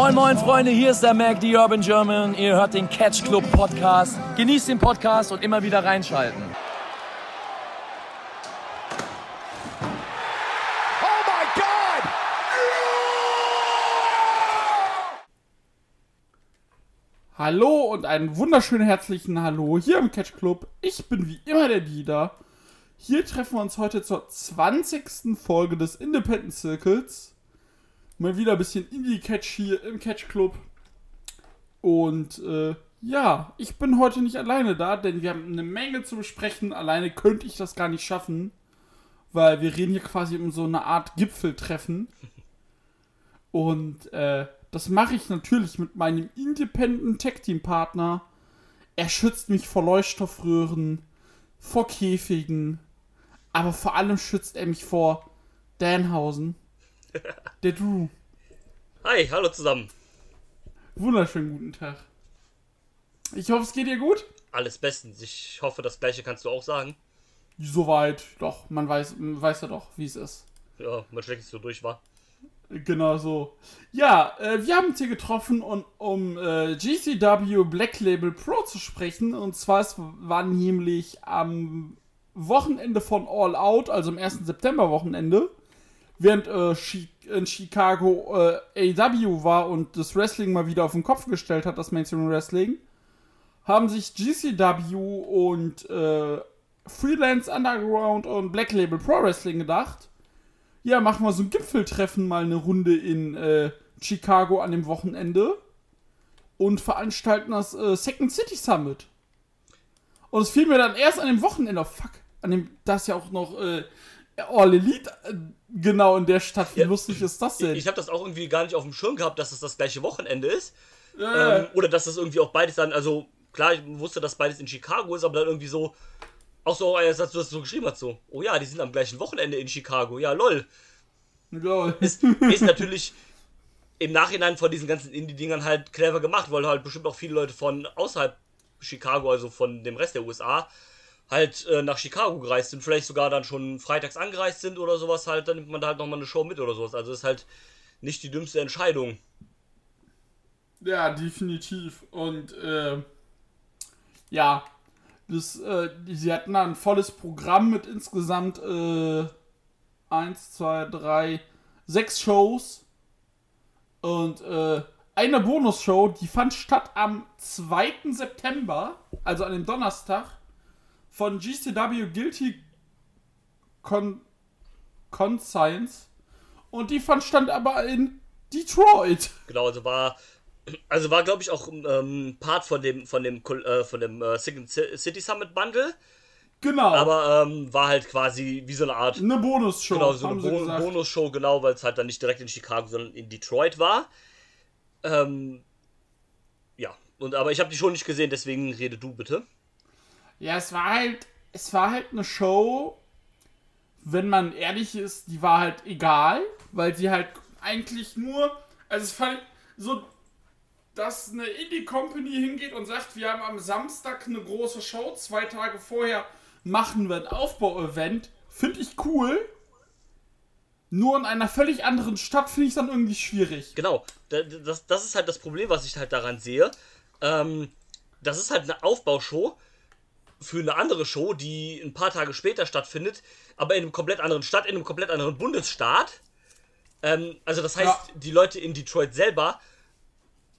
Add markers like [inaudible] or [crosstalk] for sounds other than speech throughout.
Moin moin Freunde, hier ist der Mac, die Urban German. Ihr hört den Catch Club Podcast. Genießt den Podcast und immer wieder reinschalten. Oh my God! Hallo und einen wunderschönen herzlichen Hallo hier im Catch Club. Ich bin wie immer der Dieter. Hier treffen wir uns heute zur 20. Folge des Independent Circles. Mal wieder ein bisschen Indie-Catch hier im Catch Club. Und äh, ja, ich bin heute nicht alleine da, denn wir haben eine Menge zu besprechen. Alleine könnte ich das gar nicht schaffen, weil wir reden hier quasi um so eine Art Gipfeltreffen. Und äh, das mache ich natürlich mit meinem Independent Tech Team Partner. Er schützt mich vor Leuchtstoffröhren, vor Käfigen, aber vor allem schützt er mich vor Danhausen. [laughs] Der Drew. Hi, hallo zusammen. Wunderschönen guten Tag. Ich hoffe, es geht dir gut. Alles bestens. Ich hoffe, das gleiche kannst du auch sagen. Soweit, doch, man weiß, man weiß ja doch, wie es ist. Ja, man schlecht so durch war. Genau so. Ja, äh, wir haben uns hier getroffen, und, um äh, GCW Black Label Pro zu sprechen. Und zwar es war nämlich am Wochenende von All Out, also am 1. September Wochenende, während äh, Chi in Chicago äh, AW war und das Wrestling mal wieder auf den Kopf gestellt hat, das Mainstream Wrestling, haben sich GCW und äh, Freelance Underground und Black Label Pro Wrestling gedacht, ja, machen wir so ein Gipfeltreffen mal eine Runde in äh, Chicago an dem Wochenende und veranstalten das äh, Second City Summit. Und es fiel mir dann erst an dem Wochenende, oh, fuck, an dem, das ja auch noch äh, All Elite äh, genau in der Stadt. Wie Ja, lustig ist das denn? Ich, ich habe das auch irgendwie gar nicht auf dem Schirm gehabt, dass es das gleiche Wochenende ist. Äh, Ähm, oder dass das irgendwie auch beides dann, also klar, ich wusste, dass beides in Chicago ist, aber dann irgendwie so, auch so, als du das so geschrieben hast, so, oh ja, die sind am gleichen Wochenende in Chicago, ja lol. lol. Ist, ist natürlich im Nachhinein von diesen ganzen Indie-Dingern halt clever gemacht, weil halt bestimmt auch viele Leute von außerhalb Chicago, also von dem Rest der USA, halt äh, nach Chicago gereist sind, vielleicht sogar dann schon freitags angereist sind oder sowas halt, dann nimmt man da halt nochmal eine Show mit oder sowas. Also ist halt nicht die dümmste Entscheidung. Ja, definitiv. Und äh, ja, das, äh, sie hatten da ein volles Programm mit insgesamt äh, eins, zwei, drei, sechs Shows. Und äh, eine Bonusshow, die fand statt am 2. September, also an dem Donnerstag, von GCW Guilty Con Conscience. Und die fand stand aber in Detroit. Genau, also war, also war glaube ich auch ähm, Part von dem, von dem, äh, von dem äh, Second City Summit Bundle, Genau. aber ähm, war halt quasi wie so eine Art Eine Bonusshow, Genau, so eine Bo gesagt. Bonusshow, genau, weil es halt dann nicht direkt in Chicago, sondern in Detroit war. Ähm, ja, und aber ich habe die Show nicht gesehen, deswegen rede du bitte. Ja, es war halt, es war halt eine Show, wenn man ehrlich ist, die war halt egal, weil sie halt eigentlich nur, also es fand so, dass eine Indie-Company hingeht und sagt, wir haben am Samstag eine große Show, zwei Tage vorher machen wir ein Aufbau-Event, finde ich cool. Nur in einer völlig anderen Stadt finde ich dann irgendwie schwierig. Genau, da- das, das ist halt das Problem, was ich halt daran sehe. Ähm, das ist halt eine Aufbaushow für eine andere Show, die ein paar Tage später stattfindet, aber in einem komplett anderen Stadt, in einem komplett anderen Bundesstaat. Ähm, also das heißt, Ja. die Leute in Detroit selber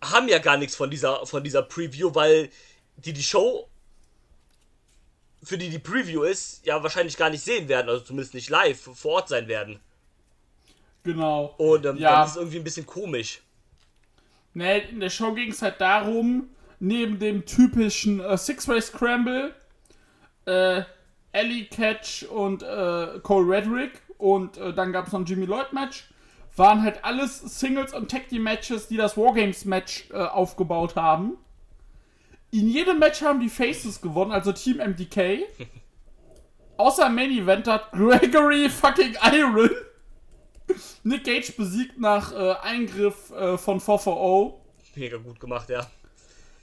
haben ja gar nichts von dieser, von dieser Preview, weil die die Show, für die die Preview ist, ja wahrscheinlich gar nicht sehen werden, also zumindest nicht live vor Ort sein werden. Genau. Und ähm, Ja. dann ist irgendwie ein bisschen komisch. Ne, in der Show ging es halt darum, neben dem typischen äh, Six-Way Scramble, äh, Ellie Catch und äh, Cole Redrick und äh, dann gab es noch ein Jimmy Lloyd Match, waren halt alles Singles und Tag Team Matches, die das Wargames Match äh, aufgebaut haben. In jedem Match haben die Faces gewonnen, also Team MDK. [laughs] Außer im Main Event hat Gregory fucking Iron [laughs] Nick Gage besiegt nach äh, Eingriff äh, von 440. Mega gut gemacht, ja.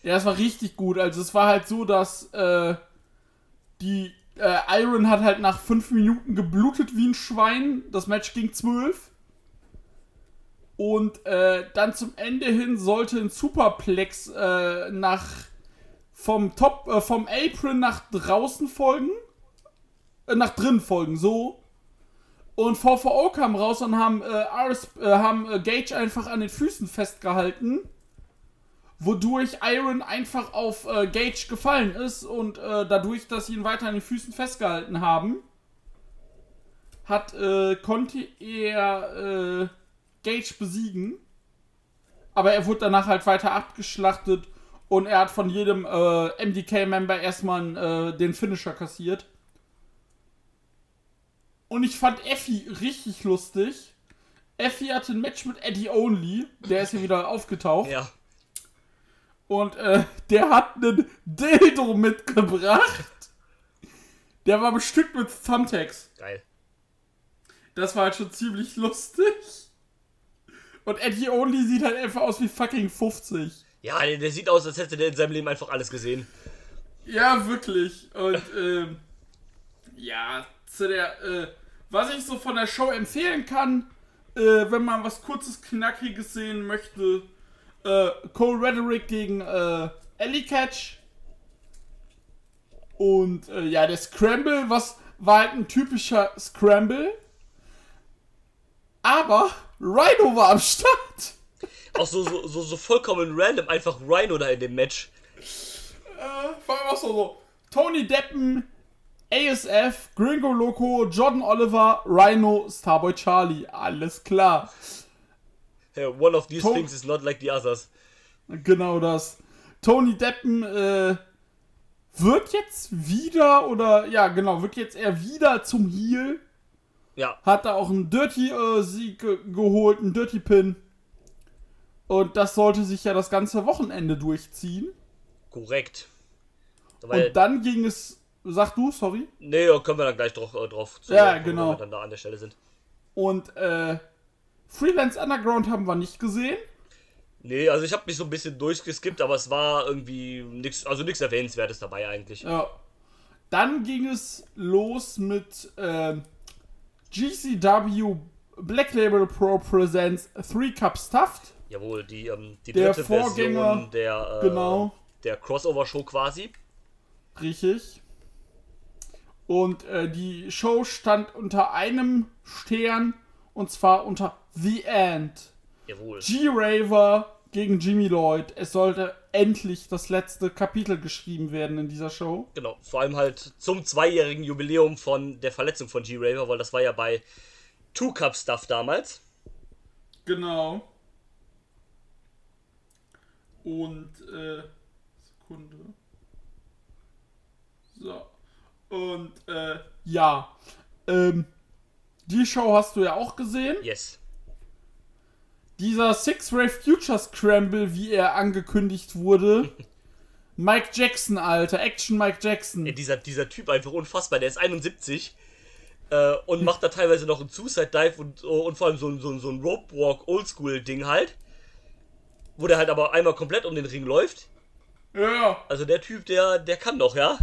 Ja, es war richtig gut. Also es war halt so, dass äh, die äh, Iron hat halt nach fünf Minuten geblutet wie ein Schwein. Das Match ging zwölf. Und äh, dann zum Ende hin sollte ein Superplex äh, nach vom Top, äh, vom Apron nach draußen folgen. Äh, nach drin folgen, so. Und VVO kam raus und haben, äh, RS, äh, haben Gage einfach an den Füßen festgehalten. Wodurch Iron einfach auf äh, Gage gefallen ist und äh, dadurch, dass sie ihn weiter an den Füßen festgehalten haben, hat, äh, konnte er äh, Gage besiegen. Aber er wurde danach halt weiter abgeschlachtet und er hat von jedem äh, MDK-Member erstmal äh, den Finisher kassiert. Und ich fand Effie richtig lustig. Effie hatte ein Match mit Eddie Only. Der ist hier wieder aufgetaucht. Ja. Und äh, der hat einen Dildo mitgebracht. Der war bestückt mit Thumbtacks. Geil. Das war halt schon ziemlich lustig. Und Eddie Only sieht halt einfach aus wie fucking 50. Ja, der, der sieht aus, als hätte der in seinem Leben einfach alles gesehen. Ja, wirklich. Und ähm, ja, zu der, äh, was ich so von der Show empfehlen kann, äh, wenn man was kurzes, knackiges sehen möchte, äh, Cole Rhetoric gegen äh, Ellie Catch. Und äh, ja, der Scramble, was war halt ein typischer Scramble. Aber Rhino war am Start. Auch so, so, so, so vollkommen random, einfach Rhino da in dem Match. Äh, vor allem auch so, so Tony Deppen, ASF, Gringo Loco, Jordan Oliver, Rhino, Starboy Charlie. Alles klar. Yeah, one of these To- things is not like the others. Genau das. Tony Deppen äh, wird jetzt wieder, oder ja, genau, wird jetzt eher wieder zum Heel. Ja, Hat da auch einen Dirty-Sieg ge geholt, einen Dirty-Pin. Und das sollte sich ja das ganze Wochenende durchziehen. korrekt. Weil, Und dann ging es. Sag du, sorry. nee, können wir dann gleich drauf, äh, drauf zu Ja, wenn genau. wir dann da an der Stelle sind. Und äh, Freelance Underground haben wir nicht gesehen. Nee, also ich habe mich so ein bisschen durchgeskippt, aber es war irgendwie nichts, also nichts Erwähnenswertes dabei eigentlich. Ja. Dann ging es los mit ähm, GCW Black Label Pro Presents 3 Cup Stuffed. Jawohl, die, ähm, die Der dritte Vorgänger, Version der, äh, genau. der Crossover-Show quasi. Richtig. Und äh, die Show stand unter einem Stern und zwar unter The End. Jawohl. G-Raver gegen Jimmy Lloyd. Es sollte endlich das letzte Kapitel geschrieben werden in dieser Show. Genau, vor allem halt zum zweijährigen Jubiläum von der Verletzung von G-Raver, weil das war ja bei Two Cup Stuff damals. Genau. Und, äh, Sekunde. So. Und, äh, ja. Ähm, die Show hast du ja auch gesehen. Yes. Dieser Six-Ray Future Scramble, wie er angekündigt wurde. [laughs] Mike Jackson, Alter. Action Mike Jackson. Ja, dieser, dieser Typ einfach unfassbar, der ist 71 äh, und macht da teilweise noch einen Suicide Dive und, und vor allem so, ein- so, so ein Rope Walk Oldschool Ding halt. Wo der halt aber einmal komplett um den Ring läuft. Ja. Also der Typ, der, der kann doch, ja?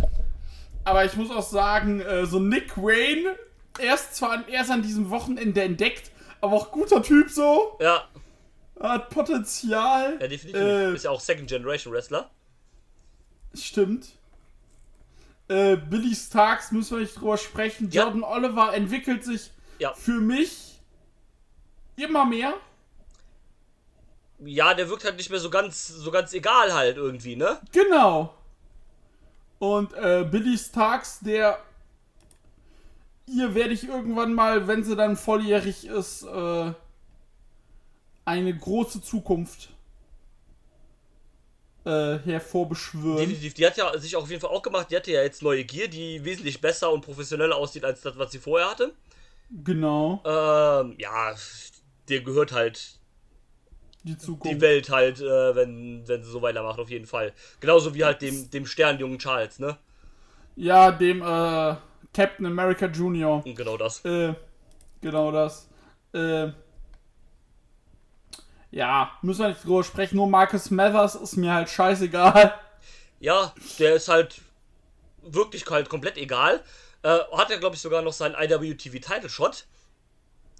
Aber ich muss auch sagen, äh, so Nick Wayne, erst zwar an, erst an diesem Wochenende entdeckt, aber auch guter Typ so. Ja, Hat Potenzial. ja definitiv. Äh, Ist ja auch Second Generation Wrestler. Stimmt. Äh, Billy Starks müssen wir nicht drüber sprechen. Ja. Jordan Oliver entwickelt sich Ja. für mich immer mehr. Ja, der wirkt halt nicht mehr so ganz, so ganz egal halt irgendwie, ne? Genau. Und äh, Billy Starks, der ihr werde ich irgendwann mal, wenn sie dann volljährig ist, äh, eine große Zukunft äh, hervorbeschwören. Definitiv. Die hat ja sich auf jeden Fall auch gemacht. Die hatte ja jetzt neue Gear, die wesentlich besser und professioneller aussieht als das, was sie vorher hatte. Genau, Ähm, ja, der gehört halt die Zukunft. die Welt halt, äh, wenn, wenn sie so weitermacht, auf jeden Fall. Genauso wie halt dem, dem Sternjungen Charles, ne? Ja, dem äh, Captain America Jr. Und genau das. Äh, genau das. Äh, ja, müssen wir nicht drüber sprechen. Nur Marcus Mathers ist mir halt scheißegal. Ja, der ist halt wirklich halt komplett egal. Äh, hat ja, glaube ich, sogar noch seinen IWTV Title Shot.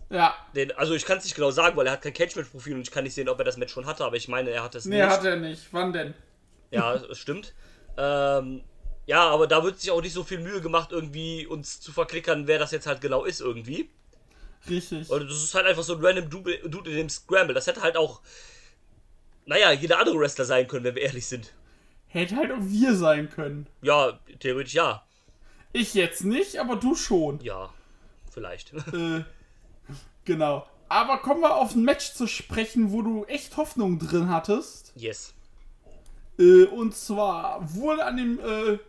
Ja. Den, also ich kann es nicht genau sagen, weil er hat kein Catchmatch-Profil und ich kann nicht sehen, ob er das Match schon hatte, aber ich meine, er hat es Nee, nicht. hat er nicht. Wann denn? Ja, es stimmt. Ähm, ja, aber da wird sich auch nicht so viel Mühe gemacht, irgendwie uns zu verklickern, wer das jetzt halt genau ist irgendwie. Richtig. Und das ist halt einfach so ein random Dude Dude in dem Scramble. Das hätte halt auch, naja, jeder andere Wrestler sein können, wenn wir ehrlich sind. Hätte halt auch wir sein können. Ja, theoretisch ja. Ich jetzt nicht, aber du schon. Ja, vielleicht. [laughs] Äh, genau. Aber kommen wir auf ein Match zu sprechen, wo du echt Hoffnung drin hattest. yes. Äh, und zwar wurde an dem äh,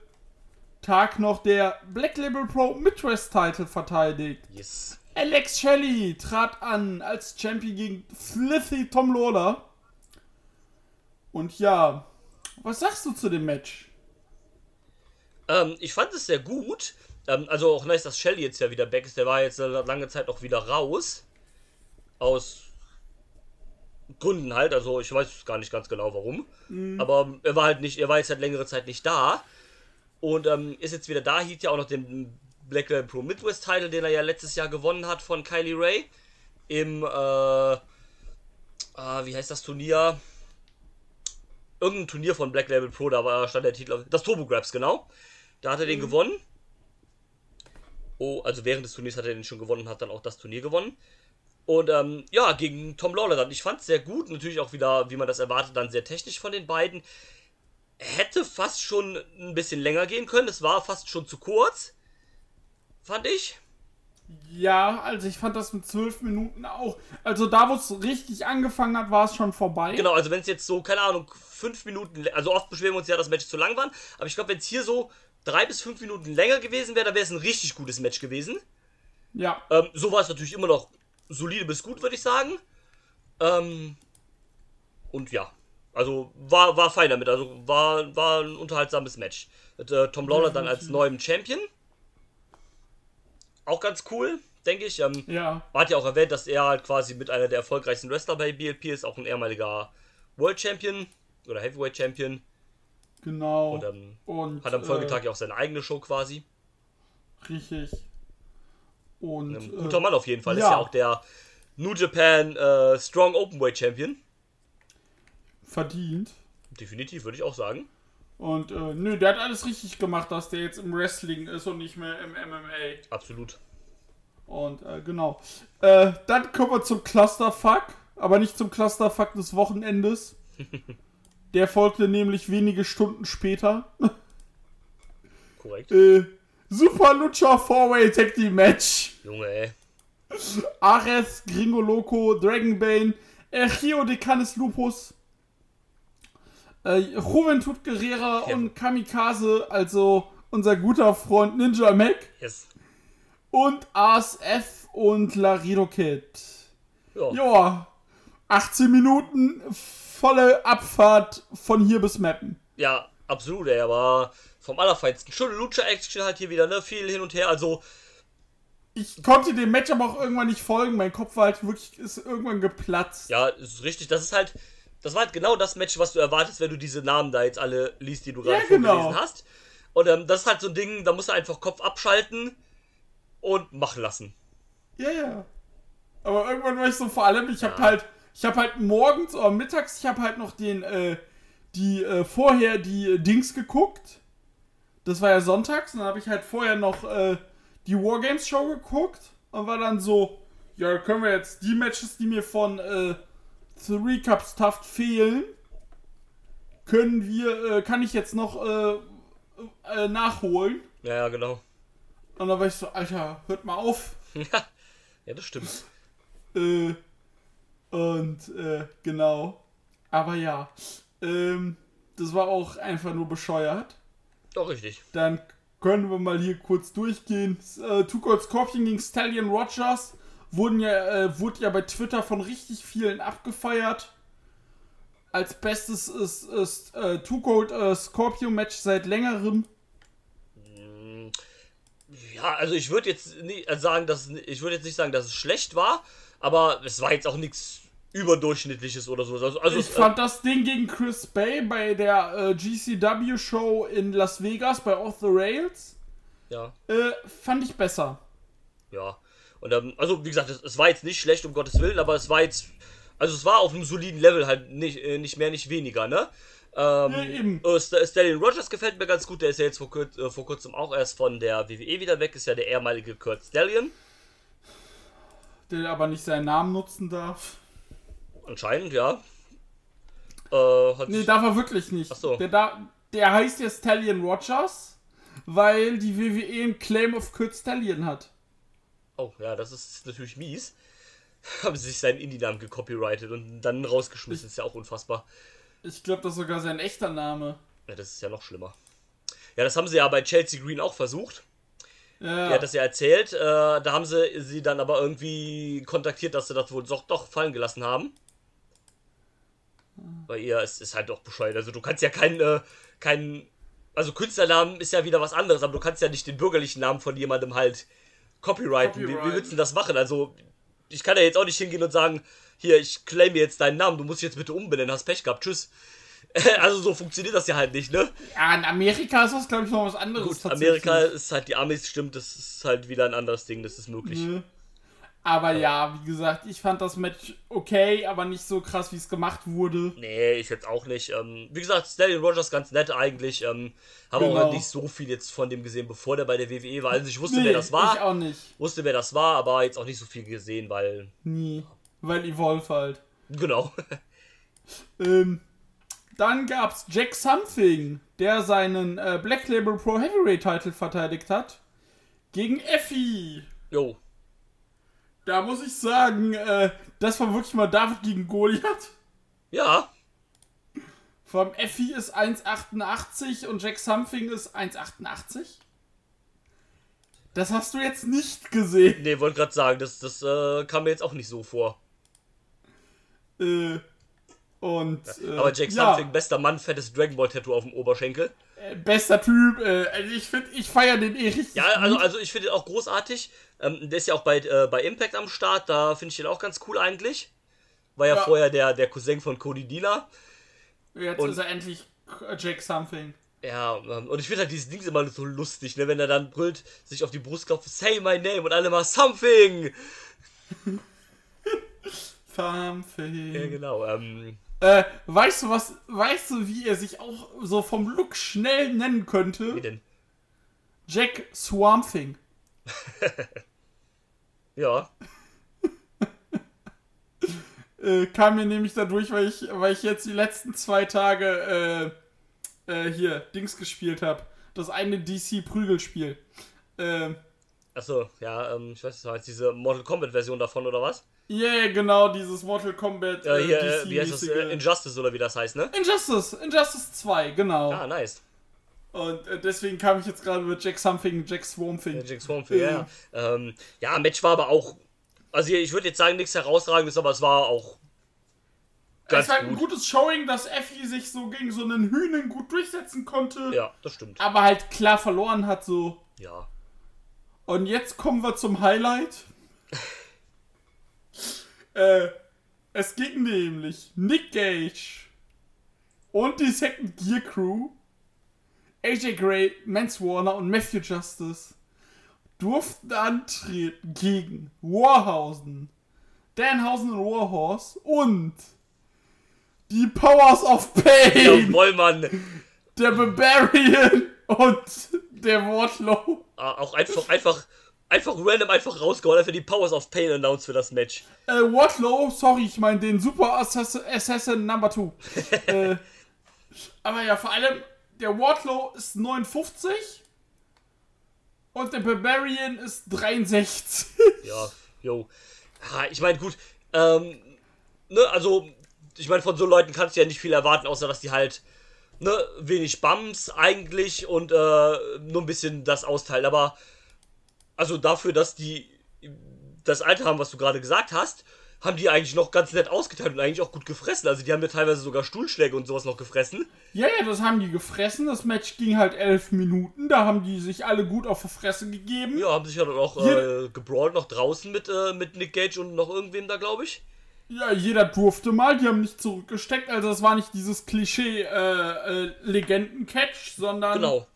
Tag noch der Black Label Pro Midwest Title verteidigt. Yes. Alex Shelley trat an als Champion gegen Slithy Tom Lawler. Und ja, was sagst du zu dem Match? Ähm, ich fand es sehr gut. Ähm, also auch nice, dass Shelly jetzt ja wieder back ist. Der war jetzt lange Zeit auch wieder raus. Aus Gründen halt. Also ich weiß gar nicht ganz genau warum. Aber er war halt nicht, er war jetzt halt längere Zeit nicht da. Und ähm, ist jetzt wieder da, hielt ja auch noch den Black Label Pro Midwest Title, den er ja letztes Jahr gewonnen hat von Kylie Ray. Im, äh, ah, wie heißt das Turnier? Irgendein Turnier von Black Label Pro, da war, stand der Titel auf. Das Turbo Grabs, genau. Da hat er den gewonnen. Oh, also während des Turniers hat er den schon gewonnen, hat dann auch das Turnier gewonnen. Und ähm, ja, gegen Tom Lawler dann. Ich fand es sehr gut. Natürlich auch wieder, wie man das erwartet, dann sehr technisch von den beiden. Hätte fast schon ein bisschen länger gehen können. Es war fast schon zu kurz. Fand ich. Ja, also ich fand das mit zwölf Minuten auch. Also da, wo es richtig angefangen hat, war es schon vorbei. Genau, also wenn es jetzt so, keine Ahnung, fünf Minuten, also oft beschweren wir uns ja, dass Matches zu lang waren, aber ich glaube, wenn es hier so drei bis fünf Minuten länger gewesen wäre, dann wäre es ein richtig gutes Match gewesen. Ja, Ähm, so war es natürlich immer noch solide bis gut, würde ich sagen. Ähm, und ja, also war, war fein damit, also war, war ein unterhaltsames Match. Mit äh, Tom Lawler dann als neuem Champion. Auch ganz cool, denke ich. Ähm, ja. man hat ja auch erwähnt, dass er halt quasi mit einer der erfolgreichsten Wrestler bei BLP ist, auch ein ehemaliger World Champion oder Heavyweight Champion. Genau. Und ähm, Und, hat am äh, Folgetag ja auch seine eigene Show quasi. Richtig. Und. Ein äh, guter Mann auf jeden Fall. Ist ja. ja auch der New Japan äh, Strong Openweight Champion. Verdient. Definitiv, würde ich auch sagen. Und äh, nö, der hat alles richtig gemacht, dass der jetzt im Wrestling ist und nicht mehr im MMA. Absolut. Und äh, genau. Äh, dann kommen wir zum Clusterfuck, aber nicht zum Clusterfuck des Wochenendes. [laughs] Der folgte nämlich wenige Stunden später. Korrekt. äh, Super Lucha Four-Way Tag Team Match. Junge, ey. Ares, Gringo Loco, Dragonbane, Ergio de Canis Lupus, äh, Juventud Guerrera Ja. und Kamikaze, also unser guter Freund Ninja Mac Yes. und ASF und Laredo Kid. Ja. Joa, 18 Minuten volle Abfahrt von hier bis Mappen. ja, absolut, ey. Aber vom Allerfeinsten. Schöne Lucha-Action halt hier wieder, ne? Viel hin und her. Also, Ich konnte dem Match aber auch irgendwann nicht folgen. Mein Kopf war halt wirklich ist irgendwann geplatzt. ja, ist richtig. Das ist halt. Das war halt genau das Match, was du erwartest, wenn du diese Namen da jetzt alle liest, die du gerade Ja, genau. vorgelesen hast. Und ähm, das ist halt so ein Ding, da musst du einfach Kopf abschalten und machen lassen. Ja, ja. Aber irgendwann war ich so vor allem, ich habe halt, ich habe halt morgens oder mittags, ich habe halt noch den, äh, die, äh, vorher die äh, Dings geguckt. Das war ja sonntags, und dann habe ich halt vorher noch, äh, die Wargames Show geguckt und war dann so, ja, können wir jetzt die Matches, die mir von, äh, Three Cup Stuffed fehlen, können wir, äh, kann ich jetzt noch, äh, äh, nachholen. Ja, ja, genau. Und dann war ich so, Alter, hört mal auf. [laughs] ja, das stimmt. [laughs] Äh, und äh, genau. Aber ja, ähm, das war auch einfach nur bescheuert. Doch, richtig. Dann können wir mal hier kurz durchgehen. Äh, Two Cold Scorpion gegen Stallion Rogers wurden ja, äh, wurde ja bei Twitter von richtig vielen abgefeiert. Als bestes ist, ist äh, Two Cold äh, Scorpion Match seit längerem. Ja, also ich würde jetzt nicht sagen, dass es- ich würde jetzt nicht sagen, dass es schlecht war, aber es war jetzt auch nichts überdurchschnittliches oder so. Also, also Ich es, fand das Ding gegen Chris Bay bei der äh, GCW Show in Las Vegas bei Off the Rails äh, ja, äh, fand ich besser. ja. Und ähm, also, wie gesagt, es, es war jetzt nicht schlecht, um Gottes Willen, aber es war jetzt. Also, es war auf einem soliden Level halt nicht, äh, nicht mehr, nicht weniger, ne? Ähm, Ja, eben. äh, St- Stallion Rogers gefällt mir ganz gut. Der ist ja jetzt vor, kürz, äh, vor kurzem auch erst von der WWE wieder weg. Ist ja der ehemalige Kurt Stallion. Der aber nicht seinen Namen nutzen darf. Anscheinend, ja. Äh, Nee, darf er wirklich nicht. Ach so. Der, da, der heißt ja Stallion Rogers, weil die WWE einen Claim of Kurt Stallion hat. Oh, ja, das ist natürlich mies. [laughs] Haben sie sich seinen Indie-Namen gecopyrightet und dann rausgeschmissen. Ist ja auch unfassbar. Ich glaube, das ist sogar sein echter Name. Ja, das ist ja noch schlimmer. Ja, das haben sie ja bei Chelsea Green auch versucht. Ja, Die hat das ja erzählt. Äh, da haben sie sie dann aber irgendwie kontaktiert, dass sie das wohl doch, doch fallen gelassen haben. Bei ihr ist es halt doch bescheuert. Also du kannst ja keinen, äh, keinen, also Künstlernamen ist ja wieder was anderes, aber du kannst ja nicht den bürgerlichen Namen von jemandem halt copyrighten. Wie, wie Copyrighten. willst du das machen? Also ich kann ja jetzt auch nicht hingehen und sagen, hier, ich claim jetzt deinen Namen, du musst dich jetzt bitte umbenennen, hast Pech gehabt, tschüss. [laughs] Also so funktioniert das ja halt nicht, ne? ja, in Amerika ist das, glaube ich, noch was anderes. Gut. Amerika ist halt die Amis, stimmt, das ist halt wieder ein anderes Ding, das ist möglich. Ne? Aber ja, wie gesagt, ich fand das Match okay, aber nicht so krass, wie es gemacht wurde. Nee, ich jetzt auch nicht. Ähm, wie gesagt, Stallion Rogers ganz nett eigentlich. Ähm, habe Genau. auch nicht so viel jetzt von dem gesehen, bevor der bei der WWE war. Also ich wusste, Nee, wer das ich war. auch nicht. Wusste, wer das war, aber jetzt auch nicht so viel gesehen, weil. Nie. Weil Evolve halt. Genau. [laughs] Ähm, dann gab's Jack Something, der seinen äh, Black Label Pro Heavyweight Title verteidigt hat. Gegen Effie. Jo. Da muss ich sagen, äh, das war wirklich mal David gegen Goliath. Ja. Vor allem Effie ist 1,88 und Jack Something ist 1,88. Das hast du jetzt nicht gesehen. Nee, wollte gerade sagen, das, das äh, kam mir jetzt auch nicht so vor. Äh, und. Äh, Aber Jack ja, Something, bester Mann, fettes Dragon Ball Tattoo auf dem Oberschenkel. Bester Typ. Äh, also ich finde, ich feiere den eh richtig. Ja, also, also ich finde ihn auch großartig. Ähm, der ist ja auch bei, äh, bei Impact am Start, da finde ich ihn auch ganz cool eigentlich. War ja, Ja. vorher der, der Cousin von Cody Dealer. Jetzt und- ist er endlich Jack Something. Ja, ähm, und ich finde halt dieses Ding immer so lustig, ne, wenn er dann brüllt, sich auf die Brust klopft, say my name und alle mal something. [laughs] Something. Ja, genau. Ähm, Äh, weißt du was, weißt du, wie er sich auch so vom Look schnell nennen wie könnte? denn? Jack Swampthing. [laughs] Ja. [laughs] Äh, kam mir nämlich dadurch, weil ich, weil ich jetzt die letzten zwei Tage äh, äh, hier Dings gespielt habe. Das eine DC-Prügelspiel. Ähm, Achso, ja, ähm, ich weiß, jetzt diese Mortal Kombat Version davon oder was? Yeah, genau, dieses Mortal Kombat Ja, äh, hier, äh, wie heißt das? Äh, Injustice oder wie das heißt, ne? Injustice, Injustice 2, genau. Ah, nice. Und äh, deswegen kam ich jetzt gerade mit Jack Something, Jack Swampthing. Magic Swarm für, ja. Ja, ähm, ja, Match war aber auch. Also, ich würde jetzt sagen, nichts herausragendes, aber es war auch. Ganz es war halt ein gut. gutes Showing, dass Effie sich so gegen so einen Hühnen gut durchsetzen konnte, Ja, das stimmt. aber halt klar verloren hat so. Ja. Und jetzt kommen wir zum Highlight. [laughs] äh, es ging nämlich Nick Gage und die Second Gear Crew, AJ Gray, Mance Warner und Matthew Justice durften antreten gegen Warhausen, Danhausen und Warhorse und die Powers of Pain, Jawohl, Mann. der Barbarian und der Wardlow. Ah, Auch einfach, einfach, einfach random einfach rausgehauen, einfach die Powers of Pain announced für das Match. Äh, Wardlow, sorry, ich meine den Super Assassin, Assassin Number 2. [laughs] äh, aber ja, vor allem, der Wardlow ist 59 und der Barbarian ist 63. Ja, jo. Ah, ich meine, gut, ähm, ne, also, ich meine, von so Leuten kannst du ja nicht viel erwarten, außer dass die halt, ne, wenig Bums eigentlich und, äh, nur ein bisschen das austeilen, aber, also dafür, dass die das Alter haben, was du gerade gesagt hast, haben die eigentlich noch ganz nett ausgeteilt und eigentlich auch gut gefressen. Also die haben ja teilweise sogar Stuhlschläge und sowas noch gefressen. ja, ja, das haben die gefressen. Das Match ging halt 11 Minuten. Da haben die sich alle gut auf die Fresse gegeben. Ja, haben sich ja dann auch äh, gebrawlt noch draußen mit, äh, mit Nick Gage und noch irgendwem da, glaube ich. Ja, jeder durfte mal, die haben nicht zurückgesteckt. Also das war nicht dieses Klischee äh, äh, Legenden-Catch, sondern Genau.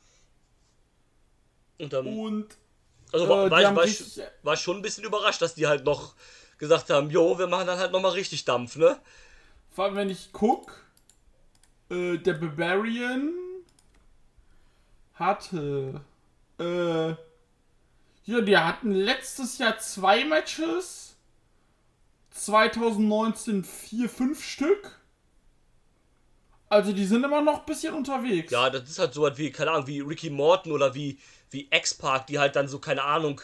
Und dann, Und Also war, Äh, war, ich, war, ich, war ich schon ein bisschen überrascht, dass die halt noch gesagt haben, jo, wir machen dann halt nochmal richtig Dampf, ne? Vor allem, wenn ich guck, äh, der Barbarian hatte, äh, ja, die hatten letztes Jahr zwei Matches, 2019 vier, fünf Stück. Also die sind immer noch ein bisschen unterwegs. Ja, das ist halt so was wie, keine Ahnung, wie Ricky Morton oder wie, wie X-Park, die halt dann so, keine Ahnung,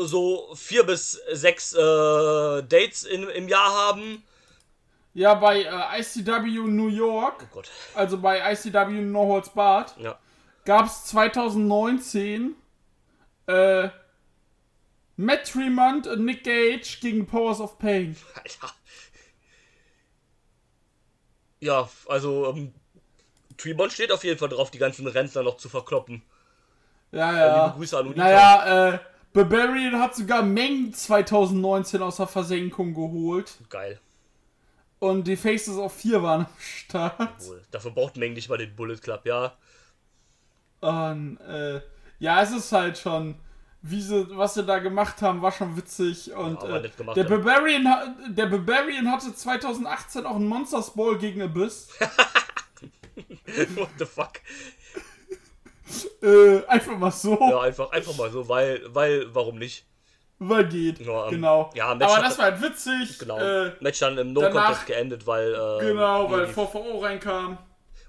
so vier bis sechs äh, Dates in, im Jahr haben. Ja, bei äh, ICW New York, Oh also bei ICW No Holds Barred, Ja. gab es 2019 äh, Matt Tremont und Nick Gage gegen Powers of Pain. Alter. Ja, also, ähm, Tremont steht auf jeden Fall drauf, die ganzen Rentner noch zu verkloppen. Ja, ja. liebe Grüße an Unita. Naja, äh, Barbarian hat sogar Mengen 2019 aus der Versenkung geholt. Geil. Und die Faces of 4 waren am Start. Wohl. Dafür braucht Meng nicht mal den Bullet Club, ja. Und, äh, ja, es ist halt schon, wie sie, was sie da gemacht haben, war schon witzig. Und Ja, äh, gemacht, der, ja. Barbarian, der Barbarian hatte 2018 auch einen Monsters Ball gegen Abyss. [laughs] What the fuck? Äh, einfach mal so, Ja, einfach, einfach mal so, weil, weil, warum nicht? weil geht. Ja, ähm, genau. ja, Match Aber das war halt witzig. Genau. Äh, Match dann im No-Contest geendet, weil. Äh, genau, weil VVO reinkam.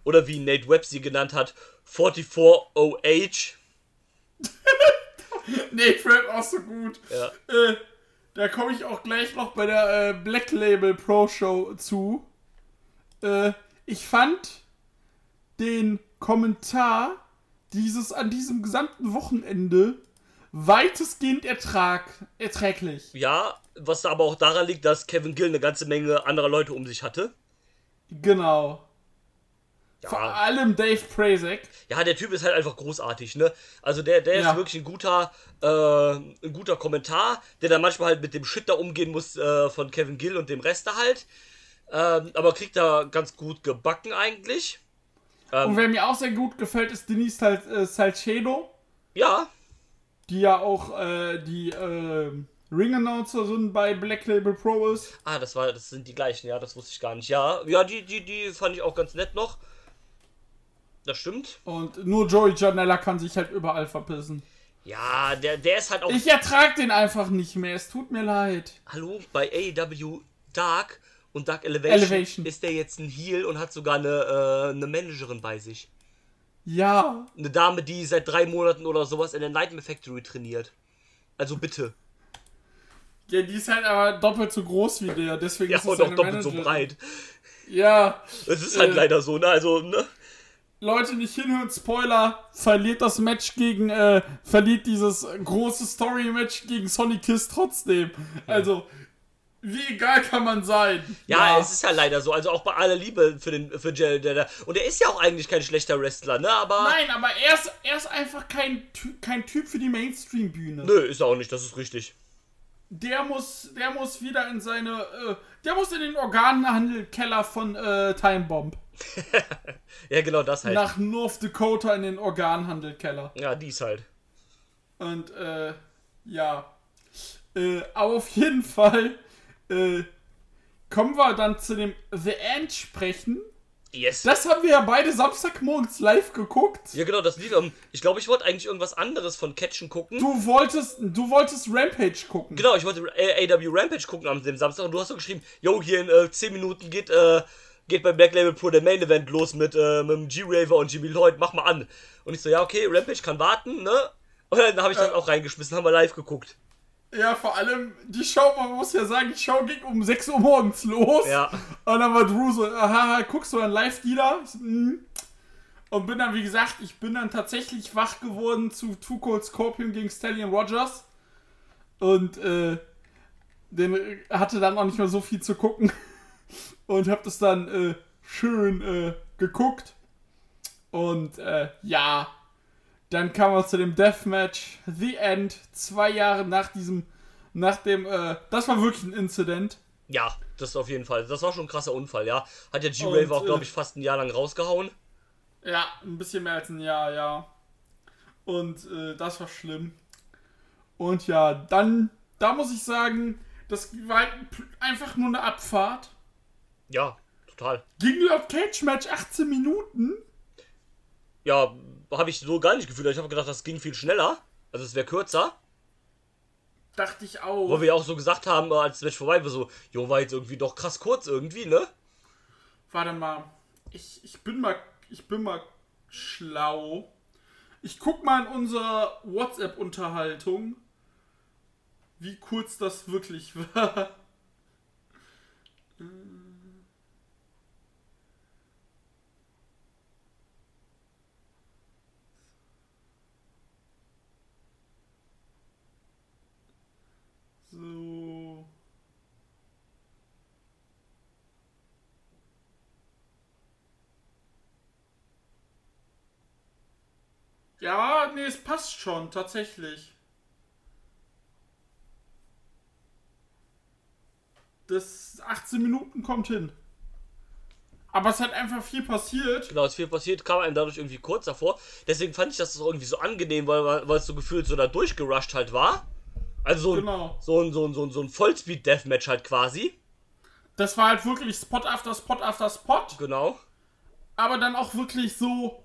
Oder wie Nate Webb sie genannt hat, 44OH. Nee, Fred auch so gut. Ja. Äh, da komme ich auch gleich noch bei der äh, Black Label Pro Show zu. Äh, ich fand den Kommentar dieses an diesem gesamten Wochenende weitestgehend ertrag, erträglich. Ja, was aber auch daran liegt, dass Kevin Gill eine ganze Menge anderer Leute um sich hatte. Genau. Vor Ja, allem Dave Prazek. ja der Typ ist halt einfach großartig, ne? Also der, der Ja. ist wirklich ein guter, äh, ein guter Kommentar, der dann manchmal halt mit dem Shit da umgehen muss äh, von Kevin Gill und dem Rest da halt. Ähm, aber kriegt da ganz gut gebacken eigentlich. Ähm, Und wer mir auch sehr gut gefällt, ist Denise Sal äh, Salcedo, ja, die ja auch äh, die äh, Ring-Announcerin bei Black Label Pro ist. Ah, das war, das sind die gleichen, ja, das wusste ich gar nicht. Ja, ja, die, die, die fand ich auch ganz nett noch. Das stimmt. Und nur Joey Janella kann sich halt überall verpissen. Ja, der, der ist halt auch. Ich ertrag den einfach nicht mehr. Es tut mir leid. Hallo, bei AEW Dark und Dark Elevation, Elevation. ist der jetzt ein Heel und hat sogar eine, äh, eine Managerin bei sich. Ja. Eine Dame, die seit drei Monaten oder sowas in der Nightmare Factory trainiert. Also bitte. Ja, die ist halt aber doppelt so groß wie der. Deswegen Ja, ist es und auch doppelt so Managerin. breit. Ja. Es ist halt Äh. leider so, ne? Also, ne? Leute, nicht hinhören. Spoiler. Verliert das Match gegen, äh, verliert dieses große Story-Match gegen Sonny Kiss trotzdem. Also, wie egal kann man sein. Ja, es ist ja leider so. Also auch bei aller Liebe für den für Jell, der da. Und er ist ja auch eigentlich kein schlechter Wrestler, ne? Aber. Nein, aber er ist, er ist einfach kein, kein Typ für die Mainstream-Bühne. Nö, ist er auch nicht, das ist richtig. Der muss, der muss wieder in seine, äh, der muss in den Organhandelkeller von äh, Time Bomb. [laughs] Ja, genau das halt. Nach North Dakota in den Organhandelkeller. Ja, dies halt. Und, äh, ja. Äh, aber auf jeden Fall, äh, kommen wir dann zu dem The End sprechen. Yes. Das haben wir ja beide Samstagmorgens live geguckt. ja, genau, das lief. Ähm, ich glaube, ich wollte eigentlich irgendwas anderes von Catchen gucken. Du wolltest, du wolltest Rampage gucken. Genau, ich wollte äh, AW Rampage gucken am dem Samstag und du hast so geschrieben, yo, hier in äh, 10 Minuten geht, äh, geht bei Black Label Pro der Main Event los mit, äh, mit dem G-Raver und Jimmy Lloyd, mach mal an. Und ich so, ja, okay, Rampage kann warten, ne? Und dann habe ich das auch reingeschmissen, haben wir live geguckt. Ja, vor allem, die Show, man muss ja sagen, die Show ging um 6 Uhr morgens los. Ja. Und dann war Drew so, aha, guckst du dann live die da? Ich so, "Mhm." Und bin dann, wie gesagt, ich bin dann tatsächlich wach geworden zu Two Cold Scorpion gegen Stallion Rogers. Und, äh, den hatte dann auch nicht mehr so viel zu gucken. [laughs] Und hab das dann, äh, schön, äh, geguckt. Und, äh, ja. Dann kam er zu dem Deathmatch, The End, zwei Jahre nach diesem, nach dem, äh, das war wirklich ein Incident. Ja, das auf jeden Fall. Das war schon ein krasser Unfall, ja. Hat ja G-Raver auch, glaube äh, ich, fast ein Jahr lang rausgehauen. Ja, ein bisschen mehr als ein Jahr, ja. Und äh, das war schlimm. Und ja, dann, da muss ich sagen, das war halt einfach nur eine Abfahrt. Ja, total. Ging laut Cage Match 18 Minuten. Ja, habe ich so gar nicht gefühlt. Ich habe gedacht, das ging viel schneller. Also es wäre kürzer. Dachte ich auch. Wo wir auch so gesagt haben, äh, als das Match vorbei war, so, jo, war jetzt irgendwie doch krass kurz irgendwie, ne? Warte mal. Ich, ich bin mal. Ich bin mal schlau. Ich guck mal in unsere WhatsApp-Unterhaltung, wie kurz das wirklich [laughs] war. So. Ja, nee, es passt schon, tatsächlich. Das 18 Minuten kommt hin. Aber es hat einfach viel passiert. Genau, es viel passiert, kam einem dadurch irgendwie kurz davor. Deswegen fand ich das irgendwie so angenehm, weil, weil es so gefühlt so da durchgerusht halt war. Also so ein, Genau. so ein, so ein, so ein, so ein Vollspeed-Deathmatch halt quasi. Das war halt wirklich Spot after Spot after Spot. Genau. aber dann auch wirklich so,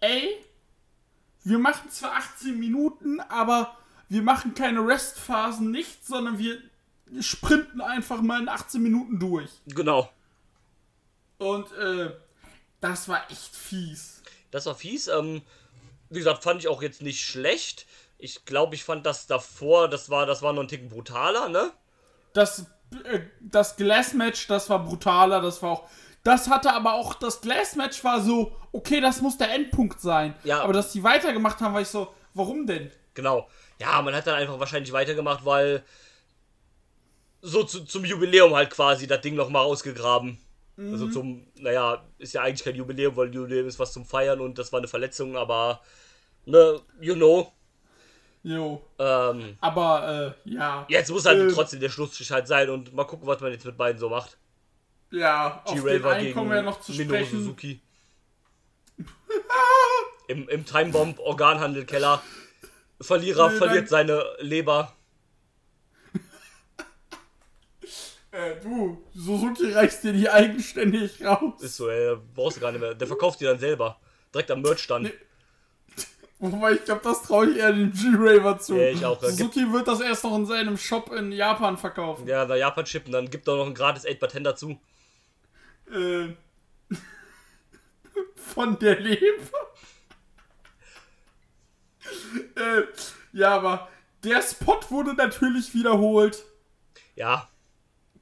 ey, wir machen zwar 18 Minuten, aber wir machen keine Restphasen nicht, sondern wir sprinten einfach mal in 18 Minuten durch. Genau. Und äh, das war echt fies. Das war fies. Ähm, wie gesagt, fand ich auch jetzt nicht schlecht. Ich glaube, ich fand das davor, das war, das war noch ein Ticken brutaler, ne? Das, äh, das Glass-Match, das war brutaler, das war auch. Das hatte aber auch, das Glass-Match war so, okay, das muss der Endpunkt sein. Ja. Aber dass die weitergemacht haben, war ich so, warum denn? Genau. Ja, man hat dann einfach wahrscheinlich weitergemacht, weil so zu, zum Jubiläum halt quasi das Ding nochmal ausgegraben. Also zum, naja, ist ja eigentlich kein Jubiläum, weil Jubiläum ist was zum Feiern und das war eine Verletzung, aber, ne, you know. Jo. Ähm, Aber, äh, ja. jetzt muss halt Äh, trotzdem der Schlussstrich halt sein und mal gucken, was man jetzt mit beiden so macht. Ja, auf den einen kommen wir ja noch zu Minoru sprechen. Suzuki. [laughs] Im, im Timebomb Organhandelkeller. Verlierer Nee, verliert seine Leber. [laughs] Äh, du, Suzuki reißt dir die eigenständig raus. Ist so, ey, brauchst du gar nicht mehr. Der verkauft die dann selber. Direkt am Merchstand. Nee. Wobei, ich glaube, das traue ich eher dem G-Raver zu. Ja, ich auch. Da Suzuki wird das erst noch in seinem Shop in Japan verkaufen. Ja, nach Japan chippen, dann gibt er noch ein gratis 8 dazu. Äh, [laughs] von der Leber. [laughs] äh, ja, aber der Spot wurde natürlich wiederholt. Ja,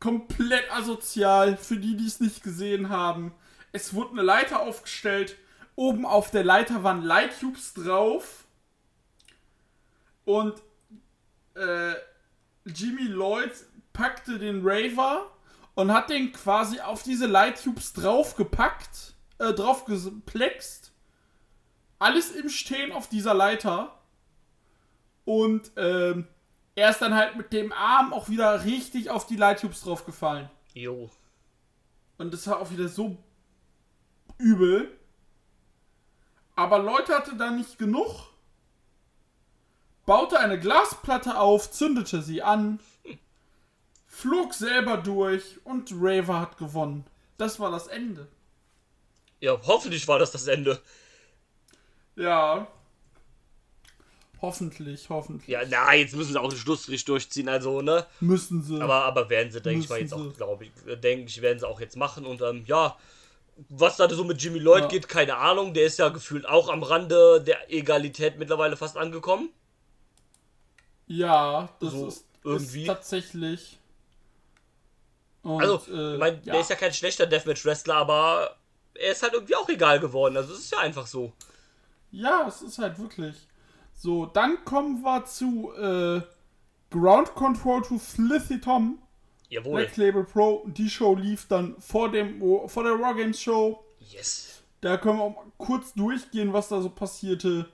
komplett asozial für die, die es nicht gesehen haben. Es wurde eine Leiter aufgestellt. Oben auf der Leiter waren Light-Tubes drauf. Und äh, Jimmy Lloyd packte den Raver und hat den quasi auf diese Light-Tubes draufgepackt, äh, draufgeplext. Alles im Stehen auf dieser Leiter. Und ähm, er ist dann halt mit dem Arm auch wieder richtig auf die Light-Tubes draufgefallen. jo. Und das war auch wieder so übel. Aber Leute hatte da nicht genug. Baute eine Glasplatte auf, zündete sie an, flog selber durch und Raver hat gewonnen. Das war das Ende. Ja, hoffentlich war das das Ende. Ja. Hoffentlich, hoffentlich. Ja, na, jetzt müssen sie auch den Schlussstrich durchziehen, also, ne? Müssen sie. Aber, aber werden sie, denke ich mal, jetzt Müssen auch, sie. glaube ich, denke ich, werden sie auch jetzt machen. Und ähm, ja, was da so mit Jimmy Lloyd Ja. geht, keine Ahnung. Der ist ja gefühlt auch am Rande der Egalität mittlerweile fast angekommen. ja, das So ist, irgendwie. ist tatsächlich. Und, Also, äh, mein, der ist ja kein schlechter Deathmatch-Wrestler, aber er ist halt irgendwie auch egal geworden. Also, es ist ja einfach so. Ja, es ist halt wirklich. So, dann kommen wir zu äh, Ground Control to Slithy Tom, Jawohl. Black Label Pro. Die Show lief dann vor, dem, vor der Raw Games Show. Yes. Da können wir auch mal kurz durchgehen, was da so passierte.